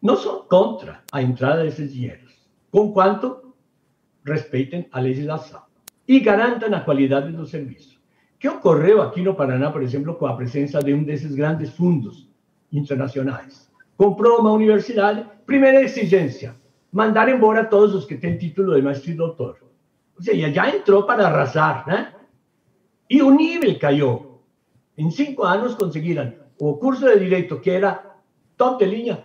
Não sou contra a entrada desses dinheiros, conquanto respeitem a legislação e garantam a qualidade do serviço. Que ocorreu aqui no Paraná, por exemplo, com a presença de um desses grandes fundos internacionais? Comprou uma universidade, primeira exigência, mandar embora todos os que têm título de mestre e doutor. Ou seja, já entrou para arrasar, né? E o nível caiu. Em cinco anos conseguiram o curso de direito, que era top de linha,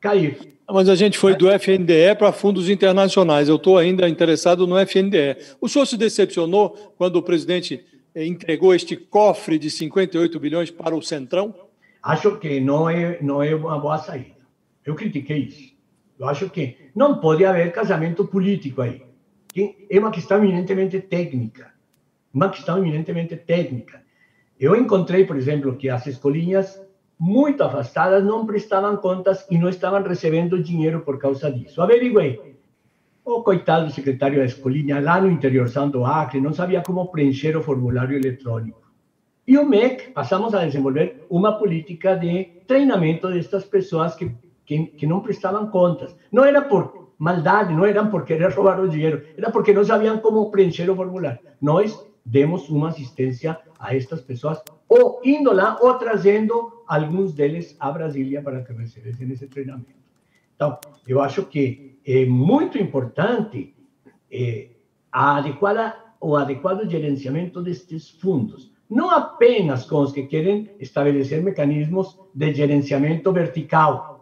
cair. Mas a gente foi do FNDE para fundos internacionais. Eu estou ainda interessado no FNDE. O senhor se decepcionou quando o presidente eh, entregou este cofre de 58 bilhões para o Centrão? Acho que não é, não é uma boa saída. Eu critiquei isso. Eu acho que não pode haver casamento político aí. É uma questão eminentemente técnica. Uma questão eminentemente técnica. Eu encontrei, por exemplo, que as escolinhas muito afastadas não prestavam contas e não estavam recebendo dinheiro por causa disso. Averiguei. O coitado secretário da escolinha lá no interior do Acre não sabia como preencher o formulário eletrônico. E o MEC passamos a desenvolver uma política de treinamento destas pessoas que, que, que não prestavam contas. Não era por maldade, não era por querer roubar o dinheiro, era porque não sabiam como preencher o formulário. Nós demos uma assistência a estas pessoas, ou indo lá, ou trazendo alguns deles a Brasília para que recebessem esse treinamento. Então, eu acho que é muito importante é, a adequada, o adequado gerenciamento destes fundos, não apenas com os que querem estabelecer mecanismos de gerenciamento vertical,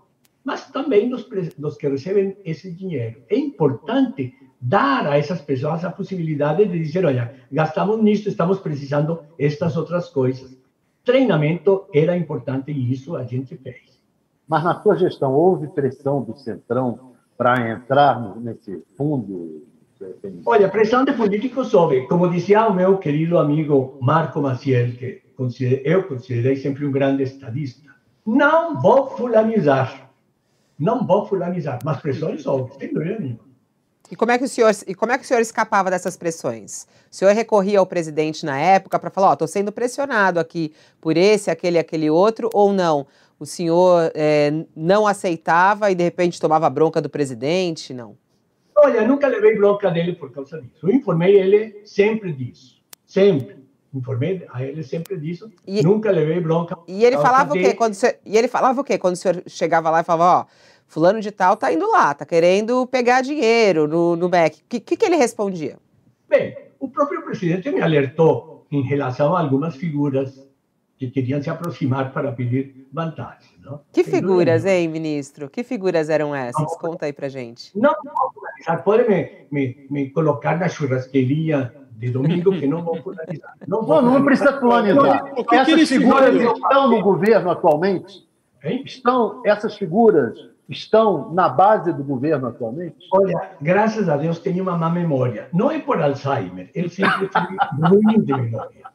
mas também dos, dos que recebem esse dinheiro. É importante dar a essas pessoas a possibilidade de dizer, olha, gastamos nisso, estamos precisando estas outras coisas. Treinamento era importante e isso a gente fez. Mas na sua gestão houve pressão do Centrão para entrar nesse fundo? Olha, pressão de políticos houve. Como dizia o meu querido amigo Marco Maciel, que eu considerei sempre um grande estadista, não vou fulanizar. Não vou fulanizar, mas pressões houve, sem dúvida nenhuma. E como é que o senhor, e como é que o senhor escapava dessas pressões? O senhor recorria ao presidente na época para falar, ó, oh, estou sendo pressionado aqui por esse, aquele, aquele outro, ou não? O senhor é, não aceitava e de repente tomava bronca do presidente, não? Olha, nunca levei bronca dele por causa disso. Eu informei ele sempre disso, sempre. Informei a ele sempre disso. E, nunca levei bronca. E ele falava o quê? Quando o senhor, e ele falava o quê quando o senhor chegava lá e falava, ó, oh, fulano de tal tá indo lá, tá querendo pegar dinheiro no, no MEC. O que, que, que ele respondia? Bem, o próprio presidente me alertou em relação a algumas figuras que queriam se aproximar para pedir vantagem. Não? Que figuras, hein, ministro? Que figuras eram essas? Não, Conta aí para gente. Não, não pode me, me, me colocar na churrasqueria de domingo que não vou polarizar. Não, vou não, não precisa polarizar. Essas figuras estão no governo atualmente? Hein? Estão, essas figuras estão na base do governo atualmente? Olha, graças a Deus tenho uma má memória. Não é por Alzheimer, ele sempre foi ruim de memória.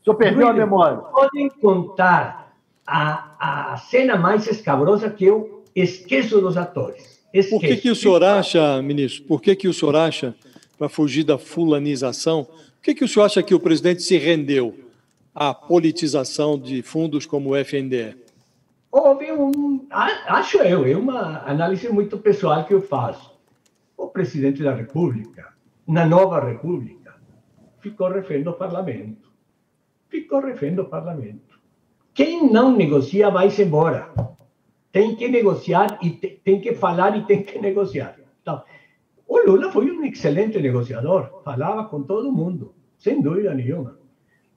O senhor perdeu a memória. Podem contar a, a cena mais escabrosa que eu esqueço dos atores. Esqueço. Por que, que o senhor acha, ministro, por que, que o senhor acha, para fugir da fulanização, por que, que o senhor acha que o presidente se rendeu à politização de fundos como o FNDE? Houve um, acho eu, é uma análise muito pessoal que eu faço. O presidente da República, na nova República, ficou refém do parlamento. Ficou refém do parlamento. Quem não negocia vai-se embora. Tem que negociar e te, tem que falar e tem que negociar. Então, o Lula foi um excelente negociador, falava com todo mundo, sem dúvida nenhuma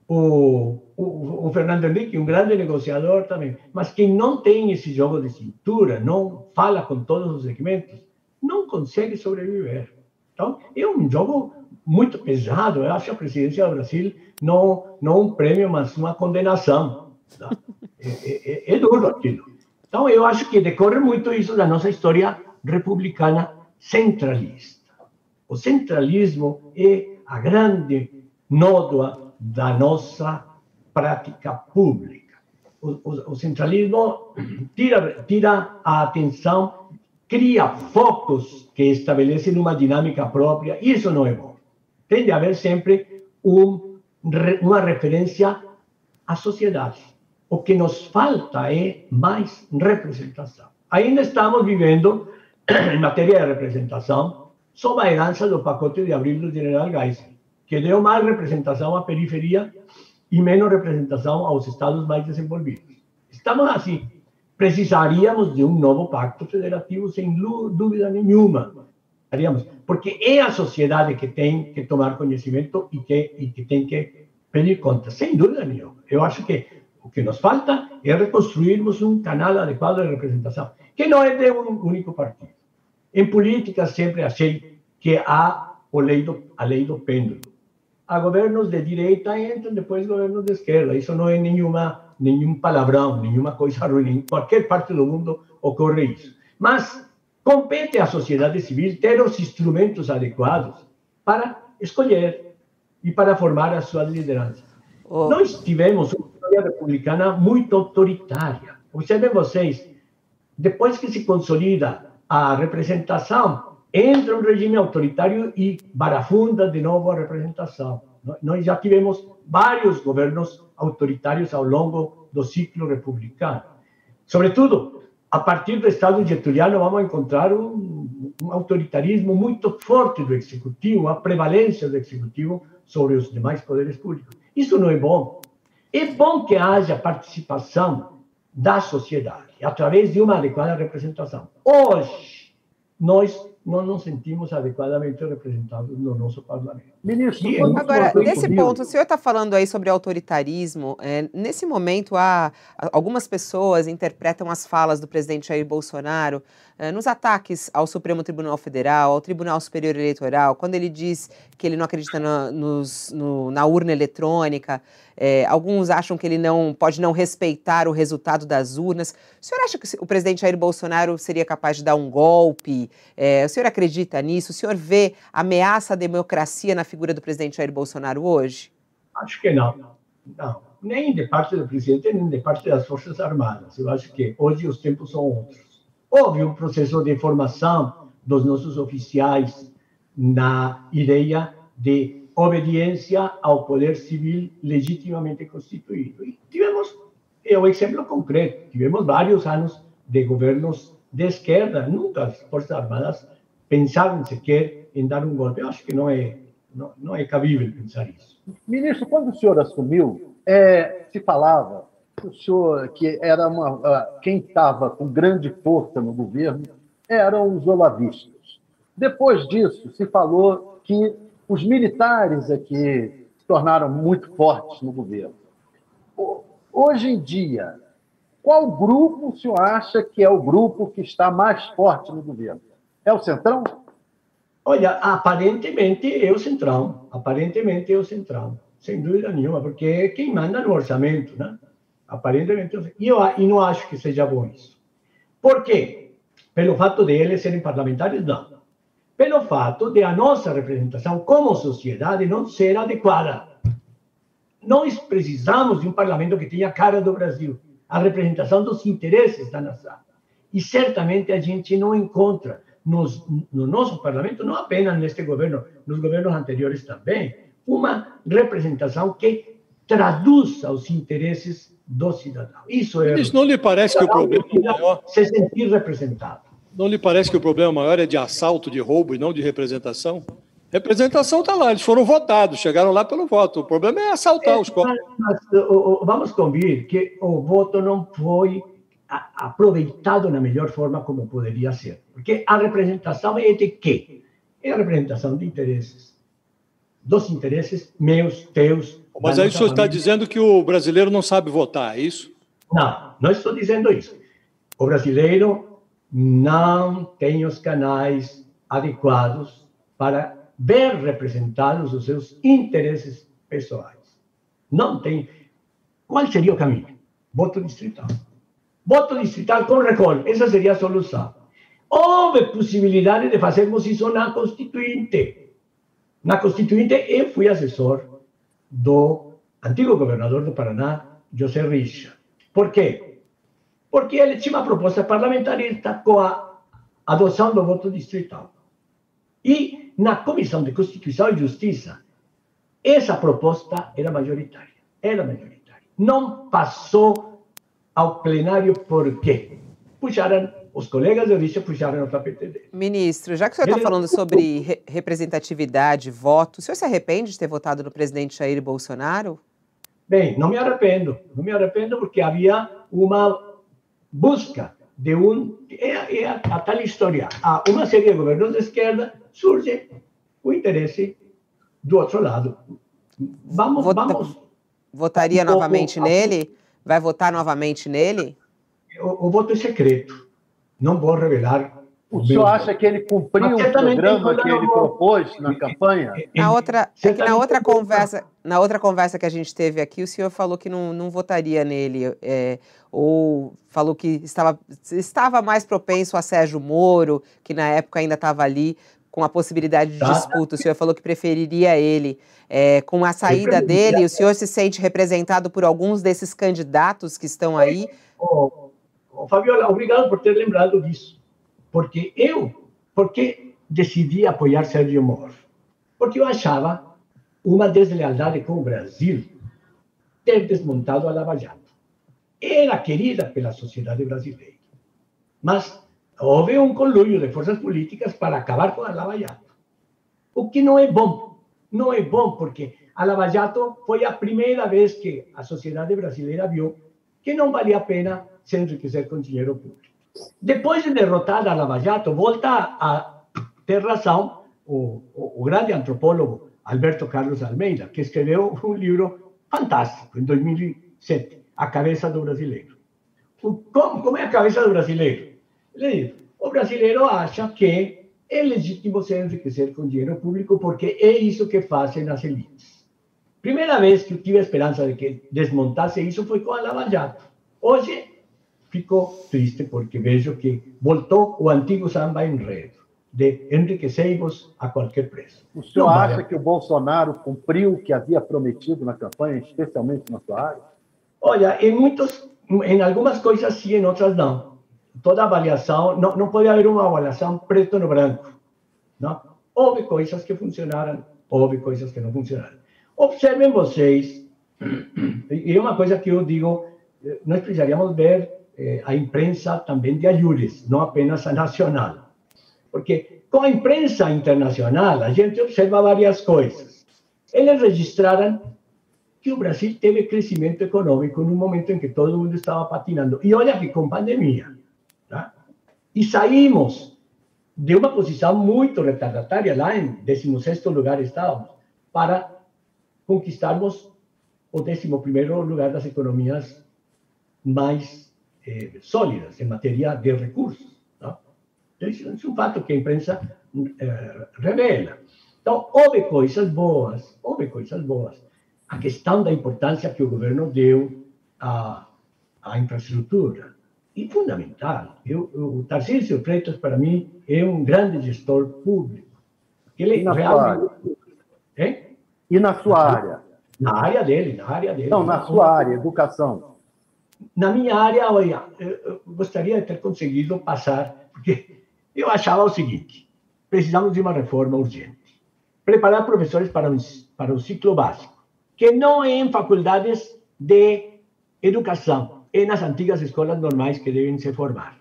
o, o, o, Fernando Henrique, um grande negociador também, mas quem não tem esse jogo de cintura, não fala com todos os segmentos, não consegue sobreviver. Então, é um jogo muito pesado. Eu acho a presidência do Brasil não, não um prêmio, mas uma condenação. Tá? [laughs] É, é, é, é duro aquilo. Então, eu acho que decorre muito isso da nossa história republicana centralista. O centralismo é a grande nódoa da nossa prática pública. O, o, o centralismo tira, tira a atenção, cria focos que estabelecem uma dinâmica própria, e isso não é bom. Tem de haver sempre um, uma referência à sociedade. O que nos falta é mais representação. Ainda estamos vivendo, em matéria de representação, sob a herança do pacote de abril do general Geisel que deu mais representação à periferia e menos representação aos estados mais desenvolvidos. Estamos assim. Precisaríamos de um novo pacto federativo, sem dúvida nenhuma. Porque é a sociedade que tem que tomar conhecimento e que, e que tem que pedir contas, sem dúvida nenhuma. Eu acho que o que nos falta é reconstruirmos um canal adequado de representação, que não é de um único partido. Em política, sempre achei que há a lei do, a lei do pêndulo a governos de direita entram depois governos de esquerda. Isso não é nenhuma, nenhum palavrão, nenhuma coisa ruim. Em qualquer parte do mundo ocorre isso. Mas compete à sociedade civil ter os instrumentos adequados para escolher e para formar as suas lideranças. Oh. Nós tivemos uma história republicana muito autoritária. Observem vocês, depois que se consolida a representação entra um regime autoritário e barafunda de novo a representação. Nós já tivemos vários governos autoritários ao longo do ciclo republicano. Sobretudo, a partir do Estado getuliano, vamos encontrar um, um autoritarismo muito forte do executivo, a prevalência do executivo sobre os demais poderes públicos. Isso não é bom. É bom que haja participação da sociedade através de uma adequada representação. Hoje, nós não nos sentimos adequadamente representados no nosso parlamento. Ministro, agora, nesse ponto, o senhor está falando aí sobre autoritarismo. É, nesse momento, há, algumas pessoas interpretam as falas do presidente Jair Bolsonaro é, nos ataques ao Supremo Tribunal Federal, ao Tribunal Superior Eleitoral, quando ele diz que ele não acredita na, nos, no, na urna eletrônica. É, alguns acham que ele não pode não respeitar o resultado das urnas. O senhor acha que o presidente Jair Bolsonaro seria capaz de dar um golpe? É, o senhor acredita nisso? O senhor vê ameaça à democracia na figura do presidente Jair Bolsonaro hoje? Acho que não. Não. Nem de parte do presidente, nem de parte das Forças Armadas. Eu acho que hoje os tempos são outros. Houve um processo de formação dos nossos oficiais na ideia de obediência ao poder civil legitimamente constituído. E tivemos é um exemplo concreto. Tivemos vários anos de governos de esquerda. Nunca as Forças Armadas pensaram sequer em dar um golpe. Eu acho que não é, não, não é cabível pensar isso. Ministro, quando o senhor assumiu, é, se falava o senhor que era uma, quem estava com grande força no governo eram os olavistas. Depois disso, se falou que os militares é se tornaram muito fortes no governo. Hoje em dia, qual grupo o senhor acha que é o grupo que está mais forte no governo? É o Centrão? Olha, aparentemente é o Centrão. Aparentemente é o Centrão. Sem dúvida nenhuma, porque é quem manda no orçamento, né? Aparentemente. E eu e não acho que seja bom isso. Por quê? Pelo fato de eles serem parlamentares, não. Pelo fato de a nossa representação como sociedade não ser adequada. Nós precisamos de um parlamento que tenha a cara do Brasil, a representação dos interesses da nação. E certamente a gente não encontra nos, no nosso parlamento, não apenas neste governo, nos governos anteriores também, uma representação que traduza os interesses do cidadão. Isso é. Mas não lhe parece que o problema maior. Se sentir representado. Não lhe parece que o problema maior é de assalto, de roubo e não de representação? Representação está lá, eles foram votados, chegaram lá pelo voto. O problema é assaltar é, os corpos. Mas, vamos convir que o voto não foi aproveitado na melhor forma como poderia ser. Porque a representação é de quê? É a representação de interesses. Dos interesses meus, teus. Mas aí o senhor está dizendo que o brasileiro não sabe votar, é isso? Não, não estou dizendo isso. O brasileiro não tem os canais adequados para ver representados os seus interesses pessoais. Não tem. Qual seria o caminho? Voto distrital. Voto distrital com recall. Essa seria a solução. Houve possibilidade de fazermos isso na Constituinte. Na Constituinte, eu fui assessor do antigo governador do Paraná, José Richa. Por quê? Porque ele tinha uma proposta parlamentarista com a adoção do voto distrital. E na Comissão de Constituição e Justiça, essa proposta era majoritária. Era majoritária. Não passou ao plenário por quê? Puxaram, os colegas de origem puxaram o tapete dele. Ministro, já que o senhor está falando sobre re representatividade, voto, o senhor se arrepende de ter votado no presidente Jair Bolsonaro? Bem, não me arrependo. Não me arrependo porque havia uma busca de um. É, é a, a tal história. Há uma série de governos de esquerda, surge o interesse do outro lado. Vamos, Vota, vamos. Votaria um novamente pouco, nele? Vai votar novamente nele? O, o, voto é secreto. Não vou revelar. O senhor acha que ele cumpriu o programa que ele propôs na campanha? Na outra, é que na outra conversa, na outra conversa que a gente teve aqui, o senhor falou que não, não votaria nele, é, ou falou que estava, estava mais propenso a Sérgio Moro, que na época ainda estava ali com a possibilidade de tá. disputa. O senhor falou que preferiria ele. É, com a saída dele, o senhor se sente representado por alguns desses candidatos que estão aí? Oh, oh, Fabiola, obrigado por ter lembrado disso. Porque eu, porque decidi apoiar Sérgio Moro? Porque eu achava uma deslealdade com o Brasil ter desmontado a Lava Jato. Era querida pela sociedade brasileira. Mas houve um conluio de forças políticas para acabar com a Lava Jato. O que não é bom. Não é bom porque a Lava Jato foi a primeira vez que a sociedade brasileira viu que não valia a pena se enriquecer com dinheiro público. Depois de derrotada a Lava Jato, volta a ter razão o, o, o grande antropólogo Alberto Carlos Almeida, que escreveu um livro fantástico, em 2007, A Cabeça do Brasileiro. Como, como é a cabeça do brasileiro? Ele diz, o brasileiro acha que é legítimo se enriquecer com dinheiro público porque é isso que fazem as elites. Primeira vez que eu tive a esperança de que desmontasse isso foi com a Lava Jato. Hoje fico triste porque vejo que voltou o antigo samba enredo de enriquecei-vos a qualquer preço. O senhor Não acha que o Bolsonaro cumpriu o que havia prometido na campanha, especialmente na sua área? Olha, em muitos, em algumas coisas sim, em outras não. Toda avaliação, não, não pode haver uma avaliação preto no branco. Não? Houve coisas que funcionaram, houve coisas que não funcionaram. Observem vocês, [clears throat] e é uma coisa que eu digo, eh, nós precisaríamos ver eh, a imprensa também de ajures, não apenas a nacional. Porque com a imprensa internacional, a gente observa várias coisas. Eles registraram que o Brasil teve crescimento econômico num momento em que todo mundo estava patinando. E olha que com pandemia. Tá? E saímos de uma posição muito retardatária, lá em 16 lugar estávamos, para conquistarmos o 11 lugar das economias mais eh, sólidas em matéria de recursos. Isso é um fato que a imprensa eh, revela. Então, houve coisas boas, houve coisas boas. A questão da importância que o governo deu à, à infraestrutura e fundamental. Eu, o Tarcísio Freitas, para mim, é um grande gestor público. Ele e na realmente... sua área? E na sua na, área? Na área dele, na área dele. Não, na sua área, educação. Na minha área, olha, eu gostaria de ter conseguido passar, porque eu achava o seguinte: precisamos de uma reforma urgente. Preparar professores para um, para um ciclo básico, que não é em faculdades de educação, é nas antigas escolas normais que devem se formar,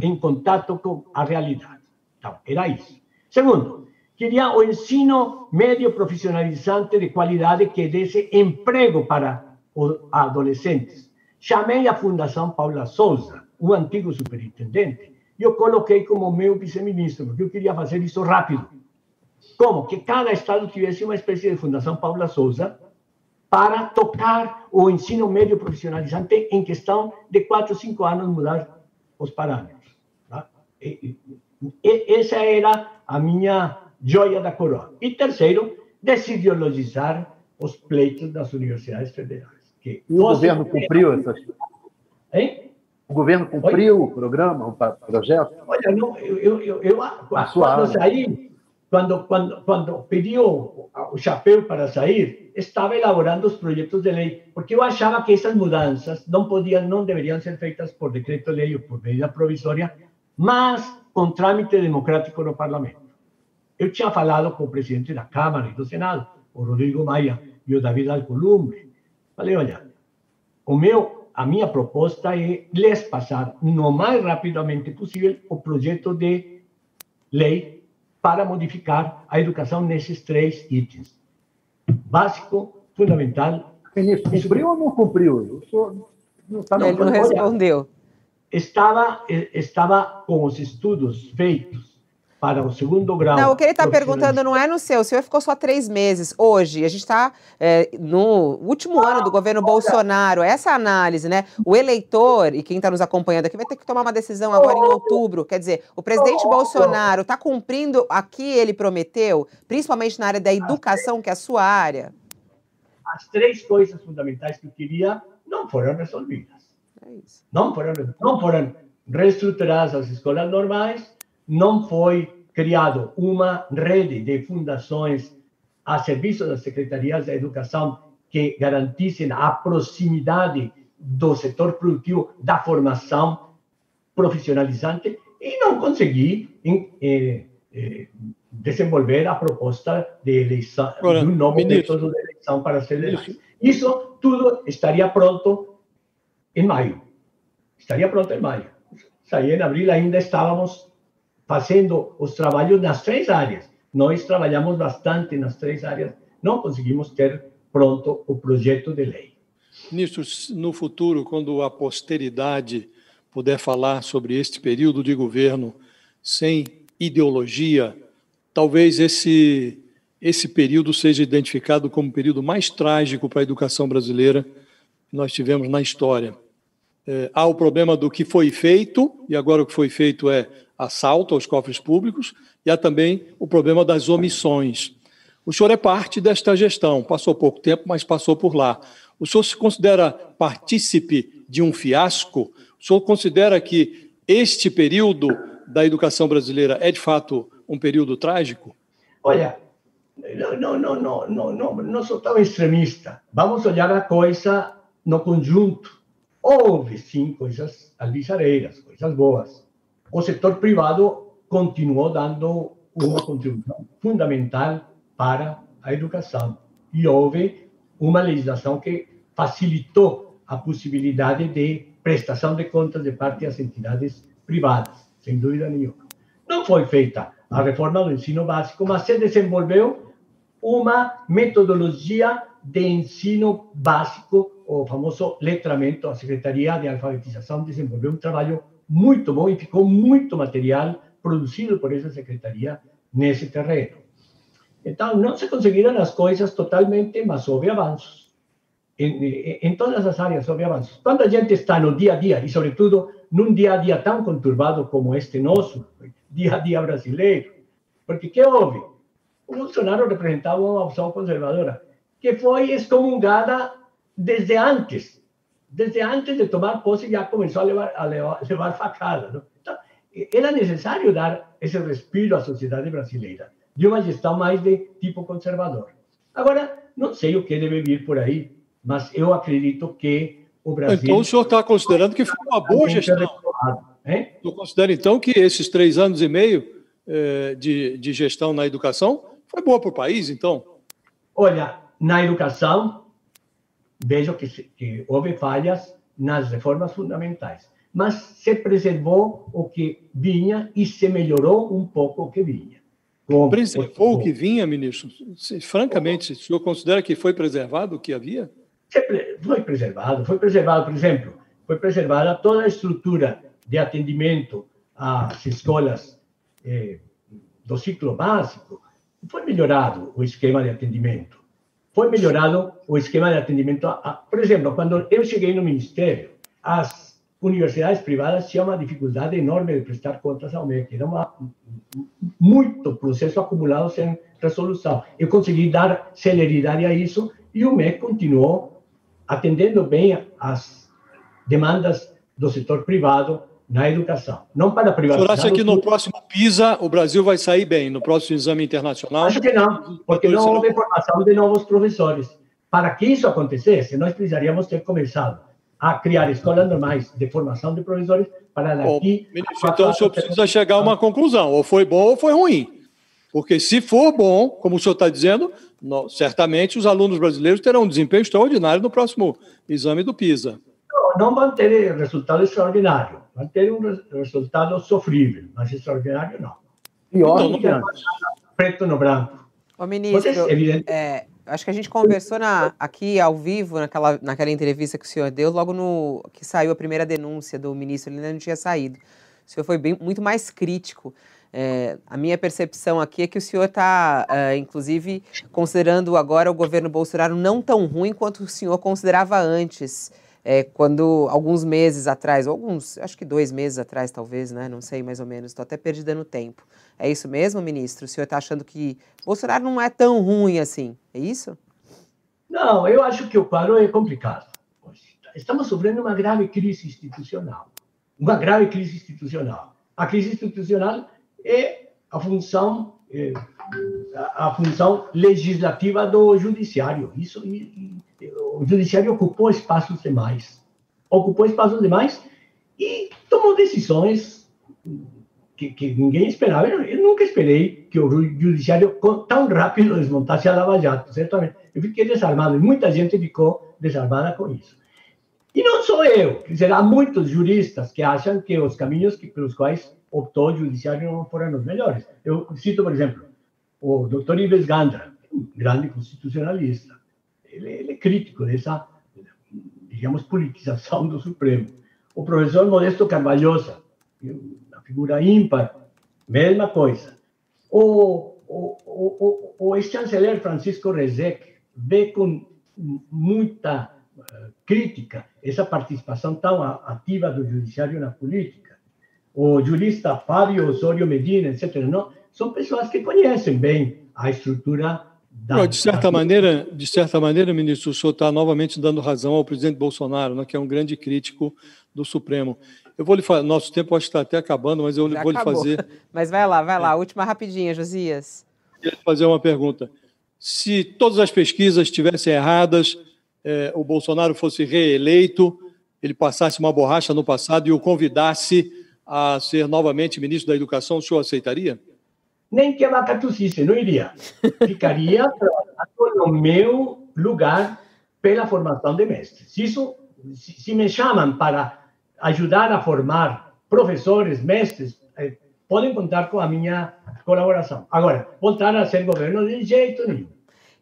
em contato com a realidade. Então, era isso. Segundo, queria o ensino médio profissionalizante de qualidade que desse emprego para os adolescentes. Chamei a Fundação Paula Souza, um antigo superintendente, e eu coloquei como meu vice-ministro, porque eu queria fazer isso rápido. Como? Que cada estado tivesse uma espécie de Fundação Paula Souza, para tocar o ensino médio profissionalizante em questão de quatro, cinco anos mudar os parâmetros. Tá? E, e, essa era a minha joia da coroa. E terceiro, desideologizar os pleitos das universidades federais. Que e o governo cumpriu essas... Hein? O governo cumpriu Olha, o programa, o projeto? Olha, não, eu, eu, eu, quando saí, quando, quando, quando pediu o chapéu para sair, estava elaborando os projetos de lei, porque eu achava que essas mudanças não podiam, não deveriam ser feitas por decreto-lei ou por medida provisória, mas com trâmite democrático no parlamento. Eu tinha falado com o presidente da Câmara e do Senado, o Rodrigo Maia e o David Alcolumbre. Falei, olha, o meu, a minha proposta é lhes passar no mais rapidamente possível o projeto de lei para modificar a educação nesses três itens: básico, fundamental. Ministro, cumpriu ou não cumpriu? Não, tá Ele não respondeu. Estava, estava com os estudos feitos para o segundo grau. Não, o que ele está perguntando não é no seu. O senhor ficou só três meses. Hoje, a gente está é, no último ano do governo Bolsonaro. Essa análise, né? O eleitor, e quem está nos acompanhando aqui, vai ter que tomar uma decisão agora em outubro. Quer dizer, o presidente Bolsonaro está cumprindo a que ele prometeu, principalmente na área da educação, que é a sua área? As três coisas fundamentais que eu queria não foram resolvidas. É. Não foram, não foram reestruturadas as escolas normais, não foi criado uma rede de fundações a serviço das secretarias da educação que garantissem a proximidade do setor produtivo da formação profissionalizante e não consegui eh, eh, desenvolver a proposta de eleição, Agora, de um novo ministro, método de eleição para ser eleito. Isso tudo estaria pronto em maio. Estaria pronto em maio. Aí em abril ainda estávamos fazendo os trabalhos nas três áreas. Nós trabalhamos bastante nas três áreas, não conseguimos ter pronto o projeto de lei. Ministro, no futuro, quando a posteridade puder falar sobre este período de governo sem ideologia, talvez esse esse período seja identificado como o período mais trágico para a educação brasileira que nós tivemos na história. É, há o problema do que foi feito, e agora o que foi feito é assalto aos cofres públicos, e há também o problema das omissões. O senhor é parte desta gestão, passou pouco tempo, mas passou por lá. O senhor se considera partícipe de um fiasco? O senhor considera que este período da educação brasileira é, de fato, um período trágico? Olha, não, não, não, não, não, não, não sou tão extremista. Vamos olhar a coisa no conjunto. Houve, sim, coisas alviçareiras, coisas boas. O setor privado continuou dando uma contribuição fundamental para a educação. E houve uma legislação que facilitou a possibilidade de prestação de contas de parte das entidades privadas, sem dúvida nenhuma. Não foi feita a reforma do ensino básico, mas se desenvolveu uma metodologia de ensino básico o famoso letramento, a Secretaria de Alfabetização desenvolveu um trabalho muito bom e muito material produzido por essa secretaria nesse terreno. Então, não se conseguiram as coisas totalmente, mas houve avanços. em, em todas as áreas houve avanços. Quando a gente está no dia a dia, e sobretudo num dia a dia tão conturbado como este nosso, dia a dia brasileiro, porque que houve? O Bolsonaro representava uma opção conservadora, que foi excomungada desde antes. Desde antes de tomar posse já começou a levar, a levar, levar facada. Não? Então, era necessário dar esse respiro à sociedade brasileira, de uma gestão mais de tipo conservador. Agora, não sei o que deve vir por aí, mas eu acredito que o Brasil. Então o senhor está considerando que foi uma boa gestão? Eu considero então que esses três anos e meio eh, de, de gestão na educação foi boa para o país, então? Olha, na educação, vejo que, que houve falhas nas reformas fundamentais, mas se preservou o que vinha e se melhorou um pouco o que vinha. Com, preservou o que vinha, ministro? Francamente, o senhor considera que foi preservado o que havia? foi preservado, foi preservado, por exemplo, foi preservada toda a estrutura de atendimento às escolas eh, do ciclo básico, foi melhorado o esquema de atendimento. Foi melhorado o esquema de atendimento. A, por exemplo, quando eu cheguei no Ministério, as universidades privadas tinham uma dificuldade enorme de prestar contas ao MEC. Era uma, muito processo acumulado sem resolução. Eu consegui dar celeridade a isso e o MEC continuou atendendo bem as demandas do setor privado na educação. Não para privatizar. O senhor acha que no próximo PISA o Brasil vai sair bem, no próximo exame internacional? Acho que não, porque não houve formação de novos professores. Para que isso acontecesse, nós precisaríamos ter começado a criar escolas normais de formação de professores para daqui... Bom, ministro, então o senhor precisa chegar a uma conclusão, ou foi bom ou foi ruim. Porque se for bom, como o senhor está dizendo, certamente os alunos brasileiros terão um desempenho extraordinário no próximo exame do PISA. Não, não vão ter resultado extraordinário, vão ter um resultado sofrível, mas extraordinário não. Pior então, que antes. Preto no branco. Ô, ministro, é, acho que a gente conversou na, aqui ao vivo, naquela, naquela entrevista que o senhor deu, logo no que saiu a primeira denúncia do ministro, ele ainda não tinha saído. O senhor foi bem, muito mais crítico. É, a minha percepção aqui é que o senhor está, é, inclusive, considerando agora o governo Bolsonaro não tão ruim quanto o senhor considerava antes, é, quando alguns meses atrás, alguns, acho que dois meses atrás, talvez, né? Não sei mais ou menos, estou até perdida no tempo. É isso mesmo, ministro? O senhor está achando que Bolsonaro não é tão ruim assim? É isso? Não, eu acho que o quadro é complicado. Estamos sofrendo uma grave crise institucional. Uma grave crise institucional. A crise institucional é a função é, a função legislativa do judiciário. Isso o judiciário ocupou espaços demais, ocupou espaços demais e tomou decisões que, que ninguém esperava. Eu, eu, nunca esperei que o judiciário tão rápido desmontasse a Lava Jato, certamente. Eu fiquei desarmado e muita gente ficou desarmada com isso. E não sou eu, há muitos juristas que acham que os caminhos que, pelos quais optou o judiciário não foram os melhores. Eu cito, por exemplo, o doutor Ives Gandra, um grande constitucionalista. Ele, ele é crítico dessa, digamos, politização do Supremo. O professor Modesto Carvalhosa, uma figura ímpar, mesma coisa. O, o, o, o ex-chanceler Francisco Rezec vê com muita uh, crítica essa participação tão ativa do judiciário na política o jurista Fábio Osório Medina, etc. Não, são pessoas que conhecem bem a estrutura da. De certa maneira, de certa maneira, ministro, o senhor está novamente dando razão ao presidente Bolsonaro, né, que é um grande crítico do Supremo. Eu vou lhe nosso tempo acho que está até acabando, mas eu Já vou acabou. lhe fazer. [laughs] Mas vai lá, vai lá, é. última rapidinha, Josias. Eu queria fazer uma pergunta. Se todas as pesquisas estivessem erradas, eh, o Bolsonaro fosse reeleito, ele passasse uma borracha no passado e o convidasse a ser novamente ministro da Educação, o senhor aceitaria? Nem que a vaca tossisse, não iria. Ficaria [laughs] no meu lugar pela formação de mestres. Isso, se, se me chamam para ajudar a formar professores, mestres, eh, podem contar com a minha colaboração. Agora, voltar a ser governo de jeito nenhum.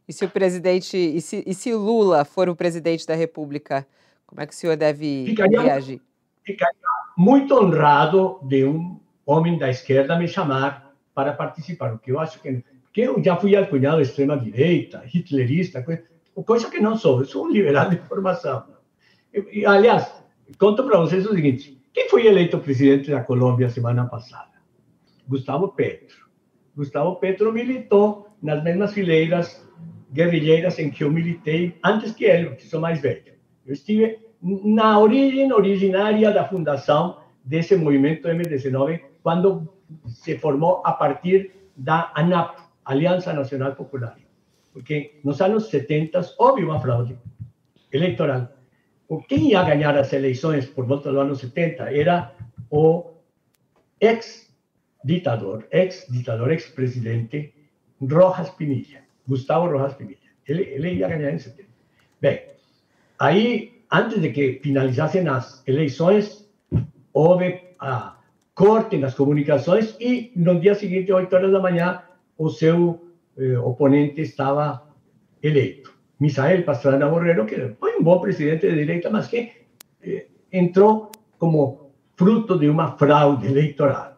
E se o presidente, e se, e se Lula for o presidente da República, como é que o senhor deve Ficaria, reagir? Ficaria muito honrado de um homem da esquerda me chamar para participar, o que eu acho que porque eu já fui alcunhado de extrema direita, hitlerista, coisa que não sou, eu sou um liberal de formação. E, e, aliás, conto para vocês o seguinte: quem foi eleito presidente da Colômbia semana passada? Gustavo Petro. Gustavo Petro militou nas mesmas fileiras guerrilheiras em que eu militei antes que ele, que sou mais velho. Eu estive na origem originária da fundação desse movimento M19, quando se formou a partir da ANAP, Aliança Nacional Popular. Porque nos anos 70 houve uma fraude eleitoral. Quem ia ganhar as eleições por volta do ano 70 era o ex-ditador, ex-ditador, ex-presidente Rojas Pinilla, Gustavo Rojas Pinilla. Ele, ele ia ganhar em 70. Bem, aí, antes de que finalizassem as eleições, houve a corte nas comunicações e no dia seguinte, 8 horas da manhã, o seu eh, oponente estava eleito. Misael Pastrana Borrero, que foi um bom presidente de direita, mas que eh, entrou como fruto de uma fraude eleitoral.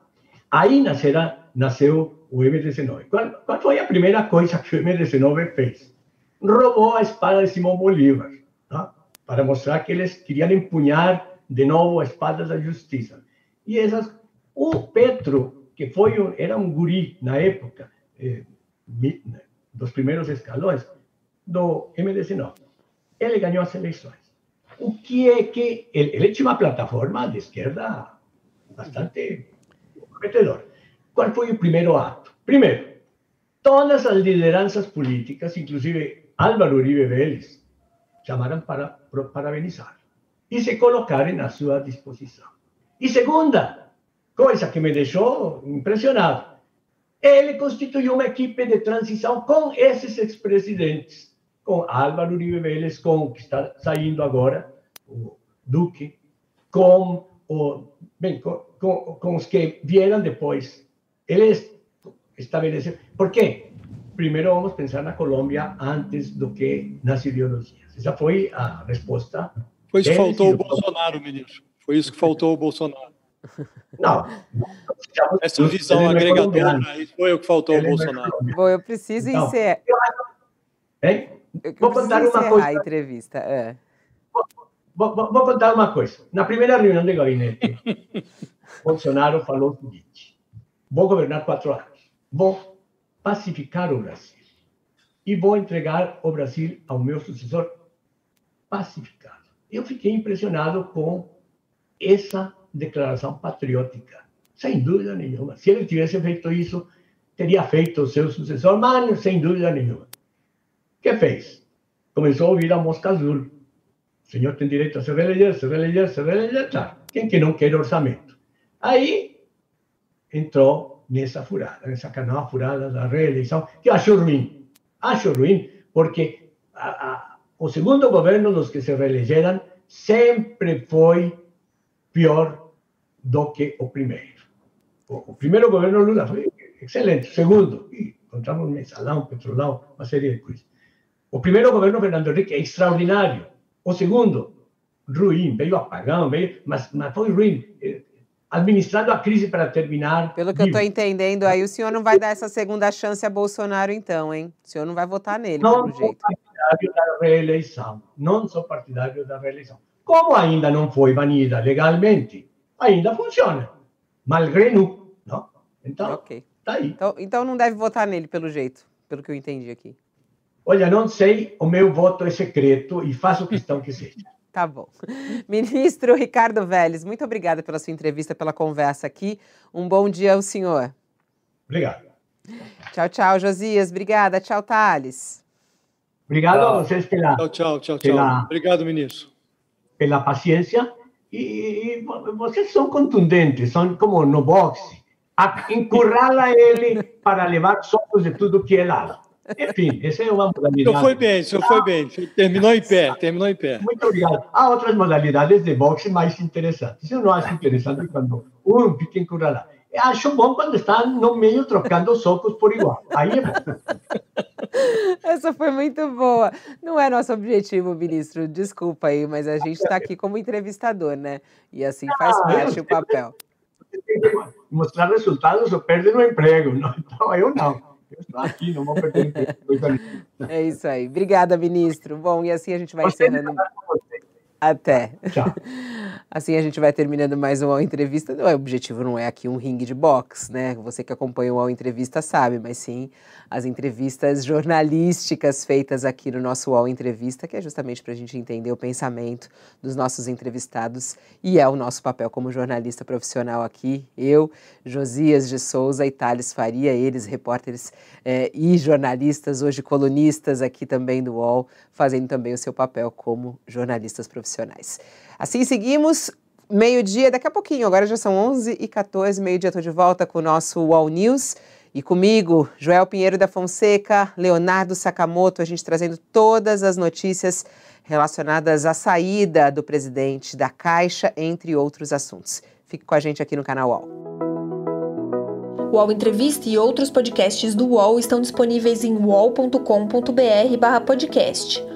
Aí nascerá, nasceu o M19. Qual, qual foi a primeira coisa que o M19 fez? Roubou a espada de Simão Bolívar, tá? para mostrar que eles queriam empunhar de novo a espada da justiça. E essas, o Petro, que foi um, era um guri na época, eh, dos primeiros escalões do MDC9, ele ganhou as eleições. O que é que ele, ele tinha plataforma de esquerda bastante prometedora. Qual foi o primeiro ato? Primeiro, todas as lideranças políticas, inclusive Álvaro Uribe Vélez, chamaram para parabenizar e se colocaram à sua disposição. E segunda, coisa que me deixou impressionado, ele constituiu uma equipe de transição com esses ex-presidentes, com Álvaro Uribe Vélez, com o que está saindo agora, o Duque, com, o, bem, com, com, com os que vieram depois. Ele estabeleceu. Por quê? Primeiro vamos pensar na Colômbia antes do que nas ideologias. Essa foi a resposta. Foi isso que faltou o Bolsonaro, ministro. Foi isso que faltou o Bolsonaro. Não. Essa visão agregadora, isso foi o que faltou ao Bolsonaro. Bom, eu preciso então, encerrar. Hein? Eu vou contar uma coisa. a entrevista. É. Vou, vou, vou, contar uma coisa. Na primeira reunião de gabinete, [laughs] Bolsonaro falou o seguinte: vou governar quatro anos, vou pacificar o Brasil e vou entregar o Brasil ao meu sucessor pacificado. Eu fiquei impressionado com essa declaração patriótica, sem dúvida nenhuma. Se ele tivesse feito isso, teria feito o seu sucessor, mas sem dúvida nenhuma. O que fez? Começou a ouvir a mosca azul. O senhor tem direito a se reeleger, se reeleger, se reeleger, claro. Quem que não quer orçamento? Aí entrou nessa furada, nessa canal furada da reeleição, que acho ruim. Acho ruim, porque a, o segundo governo dos que se reelegeram sempre foi pior do que o primeiro. O, primeiro governo Lula foi excelente. O segundo, encontramos mensalão, petrolão, uma série de coisas. O primeiro governo Fernando Henrique é extraordinário. O segundo, ruim, veio apagão, veio, mas, mas foi ruim. Eh, administrando a crise para terminar. Pelo que vivo. eu estou entendendo, aí o senhor não vai dar essa segunda chance a Bolsonaro, então, hein? O senhor não vai votar nele, não pelo jeito. Não sou partidário da reeleição. Não sou partidário da reeleição. Como ainda não foi banida legalmente, ainda funciona. Malgré nous, não? Então, okay. tá aí. Então, então não deve votar nele, pelo jeito, pelo que eu entendi aqui. Olha, não sei, o meu voto é secreto e faço questão que seja. [laughs] Tá bom. Ministro Ricardo Vélez, muito obrigada pela sua entrevista, pela conversa aqui. Um bom dia ao senhor. Obrigado. Tchau, tchau, Josias. Obrigada. Tchau, Thales. Obrigado tchau. a vocês pela. Tchau, tchau, tchau, tchau. Pela, Obrigado, ministro. Pela paciência e, e vocês são contundentes, são como no boxe, encurrala ele para levar socos de tudo que é lado. Enfim, essa é uma modalidade. O foi bem, o foi bem. Terminou em pé, terminou em pé. Muito obrigado. Há outras modalidades de boxe mais interessantes. Eu não acho interessante quando um fica encurralado. Acho bom quando está no meio trocando socos por igual. Aí é bom. Essa foi muito boa. Não é nosso objetivo, ministro. Desculpa aí, mas a gente está aqui como entrevistador, né? E assim faz ah, parte o papel. Mostrar resultados ou perder o emprego. Não, então, eu não. Eu estou aqui, não vou perder. É isso aí. Obrigada, ministro. Bom, e assim a gente vai encerrando. Até. Tchau. [laughs] Assim a gente vai terminando mais uma entrevista. O objetivo não é aqui um ringue de boxe, né? Você que acompanha o Entrevista sabe, mas sim as entrevistas jornalísticas feitas aqui no nosso UOL Entrevista, que é justamente para a gente entender o pensamento dos nossos entrevistados e é o nosso papel como jornalista profissional aqui. Eu, Josias de Souza e Thales Faria, eles, repórteres eh, e jornalistas, hoje colunistas aqui também do UOL, fazendo também o seu papel como jornalistas profissionais. Assim seguimos. Meio-dia, daqui a pouquinho, agora já são 11 e 14 meio-dia, estou de volta com o nosso UOL News. E comigo, Joel Pinheiro da Fonseca, Leonardo Sakamoto, a gente trazendo todas as notícias relacionadas à saída do presidente da Caixa, entre outros assuntos. Fique com a gente aqui no canal UOL. O Entrevista e outros podcasts do UOL estão disponíveis em uol.com.br/podcast.